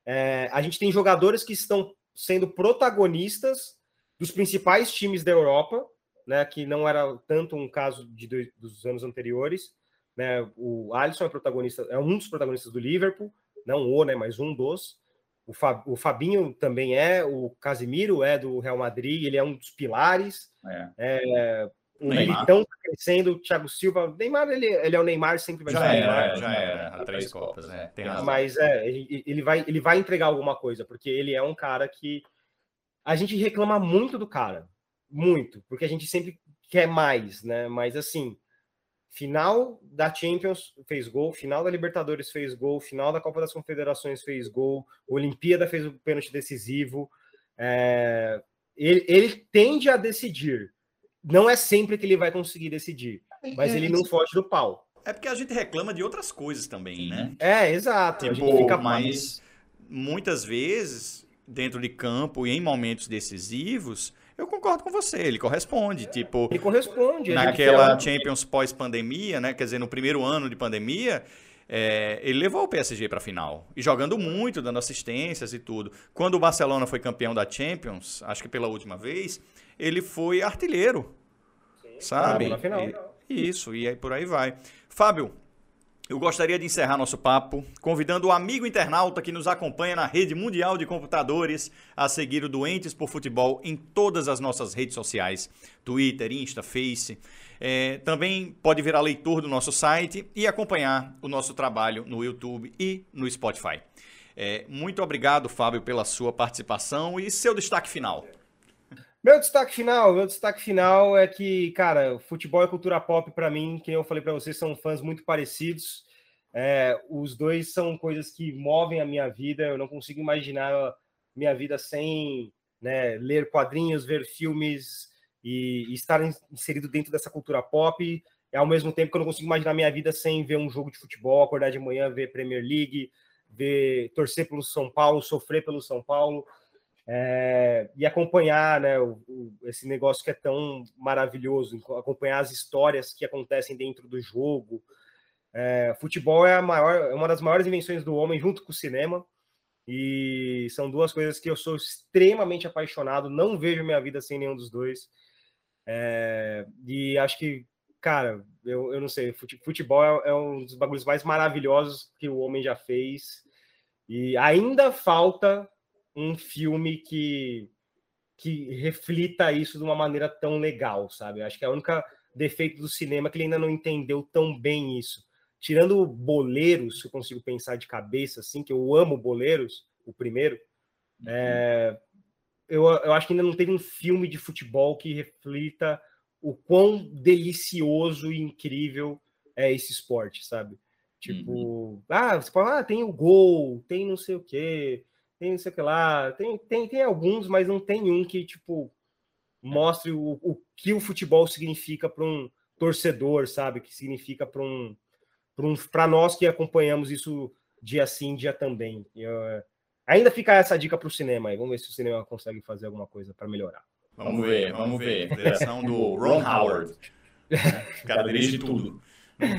É, a gente tem jogadores que estão sendo protagonistas dos principais times da Europa, né? Que não era tanto um caso de dois- dos anos anteriores. Né? O Alisson é protagonista, é um dos protagonistas do Liverpool, não o, né? Mas um dos. O, Fa- o Fabinho também é, o Casimiro é do Real Madrid, ele é um dos pilares. É. É, O Militão tá crescendo, o Thiago Silva. O Neymar, ele, ele é o Neymar, sempre vai já ser era, Neymar. Já era, há três Copas, né? Tem razão. Mas é, ele, ele, vai, ele vai entregar alguma coisa, porque ele é um cara que. A gente reclama muito do cara. Muito. Porque a gente sempre quer mais, né? Mas assim. Final da Champions fez gol, final da Libertadores fez gol, final da Copa das Confederações fez gol, Olimpíada fez o pênalti decisivo. É, ele, ele tende a decidir. Não é sempre que ele vai conseguir decidir, mas ele não foge do pau. É porque a gente reclama de outras coisas também, né? É, exato. Tipo, a gente fica mas muitas vezes, dentro de campo e em momentos decisivos, eu concordo com você, ele corresponde. Tipo, Ele corresponde. naquela quer- Champions pós-pandemia, né? Quer dizer, no primeiro ano de pandemia, é, ele levou o PSG para a final. E jogando muito, dando assistências e tudo. Quando o Barcelona foi campeão da Champions, acho que pela última vez, ele foi artilheiro. Sabe? tava na final. E- Isso, e aí por aí vai. Fábio, eu gostaria de encerrar nosso papo convidando o amigo internauta que nos acompanha na rede mundial de computadores a seguir o Doentes por Futebol em todas as nossas redes sociais: Twitter, Insta, Face. É, também pode virar leitor do nosso site e acompanhar o nosso trabalho no YouTube e no Spotify. É, muito obrigado, Fábio, pela sua participação e seu destaque final. Meu destaque final, meu destaque final é que, cara, futebol e cultura pop, para mim, que eu falei para vocês, são fãs muito parecidos. É, os dois são coisas que movem a minha vida. Eu não consigo imaginar minha vida sem né, ler quadrinhos, ver filmes e, e estar in- inserido dentro dessa cultura pop. E ao mesmo tempo que eu não consigo imaginar minha vida sem ver um jogo de futebol, acordar de manhã, ver Premier League, ver torcer pelo São Paulo, sofrer pelo São Paulo. É, e acompanhar né, o- o- esse negócio que é tão maravilhoso, acompanhar as histórias que acontecem dentro do jogo. É, futebol é, maior, é uma das maiores invenções do homem, junto com o cinema, e são duas coisas que eu sou extremamente apaixonado, não vejo minha vida sem nenhum dos dois. É, e acho que, cara, eu, eu não sei, fute- futebol é, é um dos bagulhos mais maravilhosos que o homem já fez, e ainda falta um filme que que reflita isso de uma maneira tão legal, sabe? Acho que é a única defeito do cinema que ele ainda não entendeu tão bem isso. Tirando Boleiros, que eu consigo pensar de cabeça, assim, que eu amo Boleiros, o primeiro, é, eu, eu acho que ainda não teve um filme de futebol que reflita o quão delicioso e incrível é esse esporte, sabe? Tipo, ah, você fala, ah, tem o gol, tem não sei o quê, tem não sei o que lá, tem, tem, tem alguns, mas não tem um que, tipo, mostre o, o que o futebol significa para um torcedor, sabe? Que significa para um, para um, nós que acompanhamos isso dia sim, dia também. Ainda fica essa dica para o cinema aí. Vamos ver se o cinema consegue fazer alguma coisa para melhorar. Vamos ver, vamos ver. Direção do <laughs> Ron Howard. O cara dirige tudo.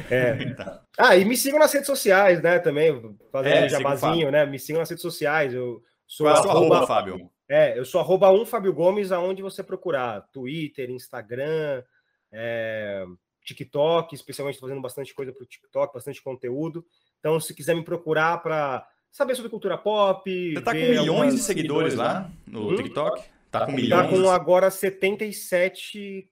É. Então, Ah, e me sigam nas redes sociais, né? Também, fazendo É, um jabazinho, né? Me sigam nas redes sociais. Eu sou qual é arroba- arroba, Fábio? É, eu sou arroba um Fábio Gomes, aonde você procurar. Twitter, Instagram, é, TikTok, especialmente fazendo bastante coisa para o TikTok, bastante conteúdo. Então, se quiser me procurar para saber sobre cultura pop. Você tá com milhões de seguidores lá no Hum? TikTok? Tá com Tá milhões? com agora 77k.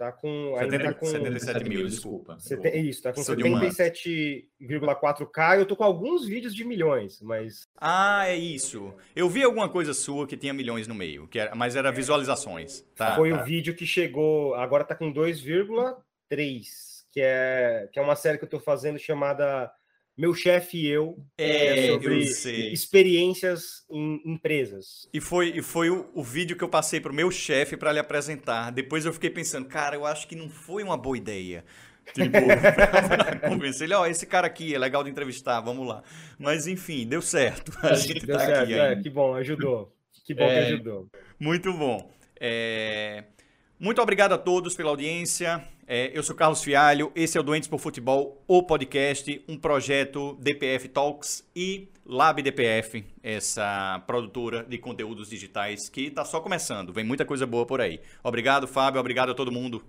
Tá com. ainda 70, tá com 77 mil, desculpa. sete- isso, tá com Sou de humanas. 77,4k. Eu tô com alguns vídeos de milhões, mas Ah, é isso. Eu vi alguma coisa sua que tinha milhões no meio, que era, mas era visualizações. Tá, foi tá. o vídeo que chegou. Agora tá com 2,3, que é, que é uma série que eu tô fazendo chamada Meu Chefe e Eu. É, sobre eu experiências em empresas. E foi, e foi o, o vídeo que eu passei pro meu chefe para lhe apresentar. Depois eu fiquei pensando, cara, eu acho que não foi uma boa ideia. Tipo, <laughs> convencer ele, ó, esse cara aqui é legal de entrevistar, vamos lá. Mas enfim, deu certo. A gente Deu tá certo, aqui é, que bom, ajudou. Que bom É. que ajudou. Muito bom. É, Muito obrigado a todos pela audiência. É, Eu sou Carlos Fialho, esse é o Doentes por Futebol, o podcast, um projeto DPF Talks e Lab DPF, essa produtora de conteúdos digitais que está só começando. Vem muita coisa boa por aí. Obrigado, Fábio. Obrigado a todo mundo.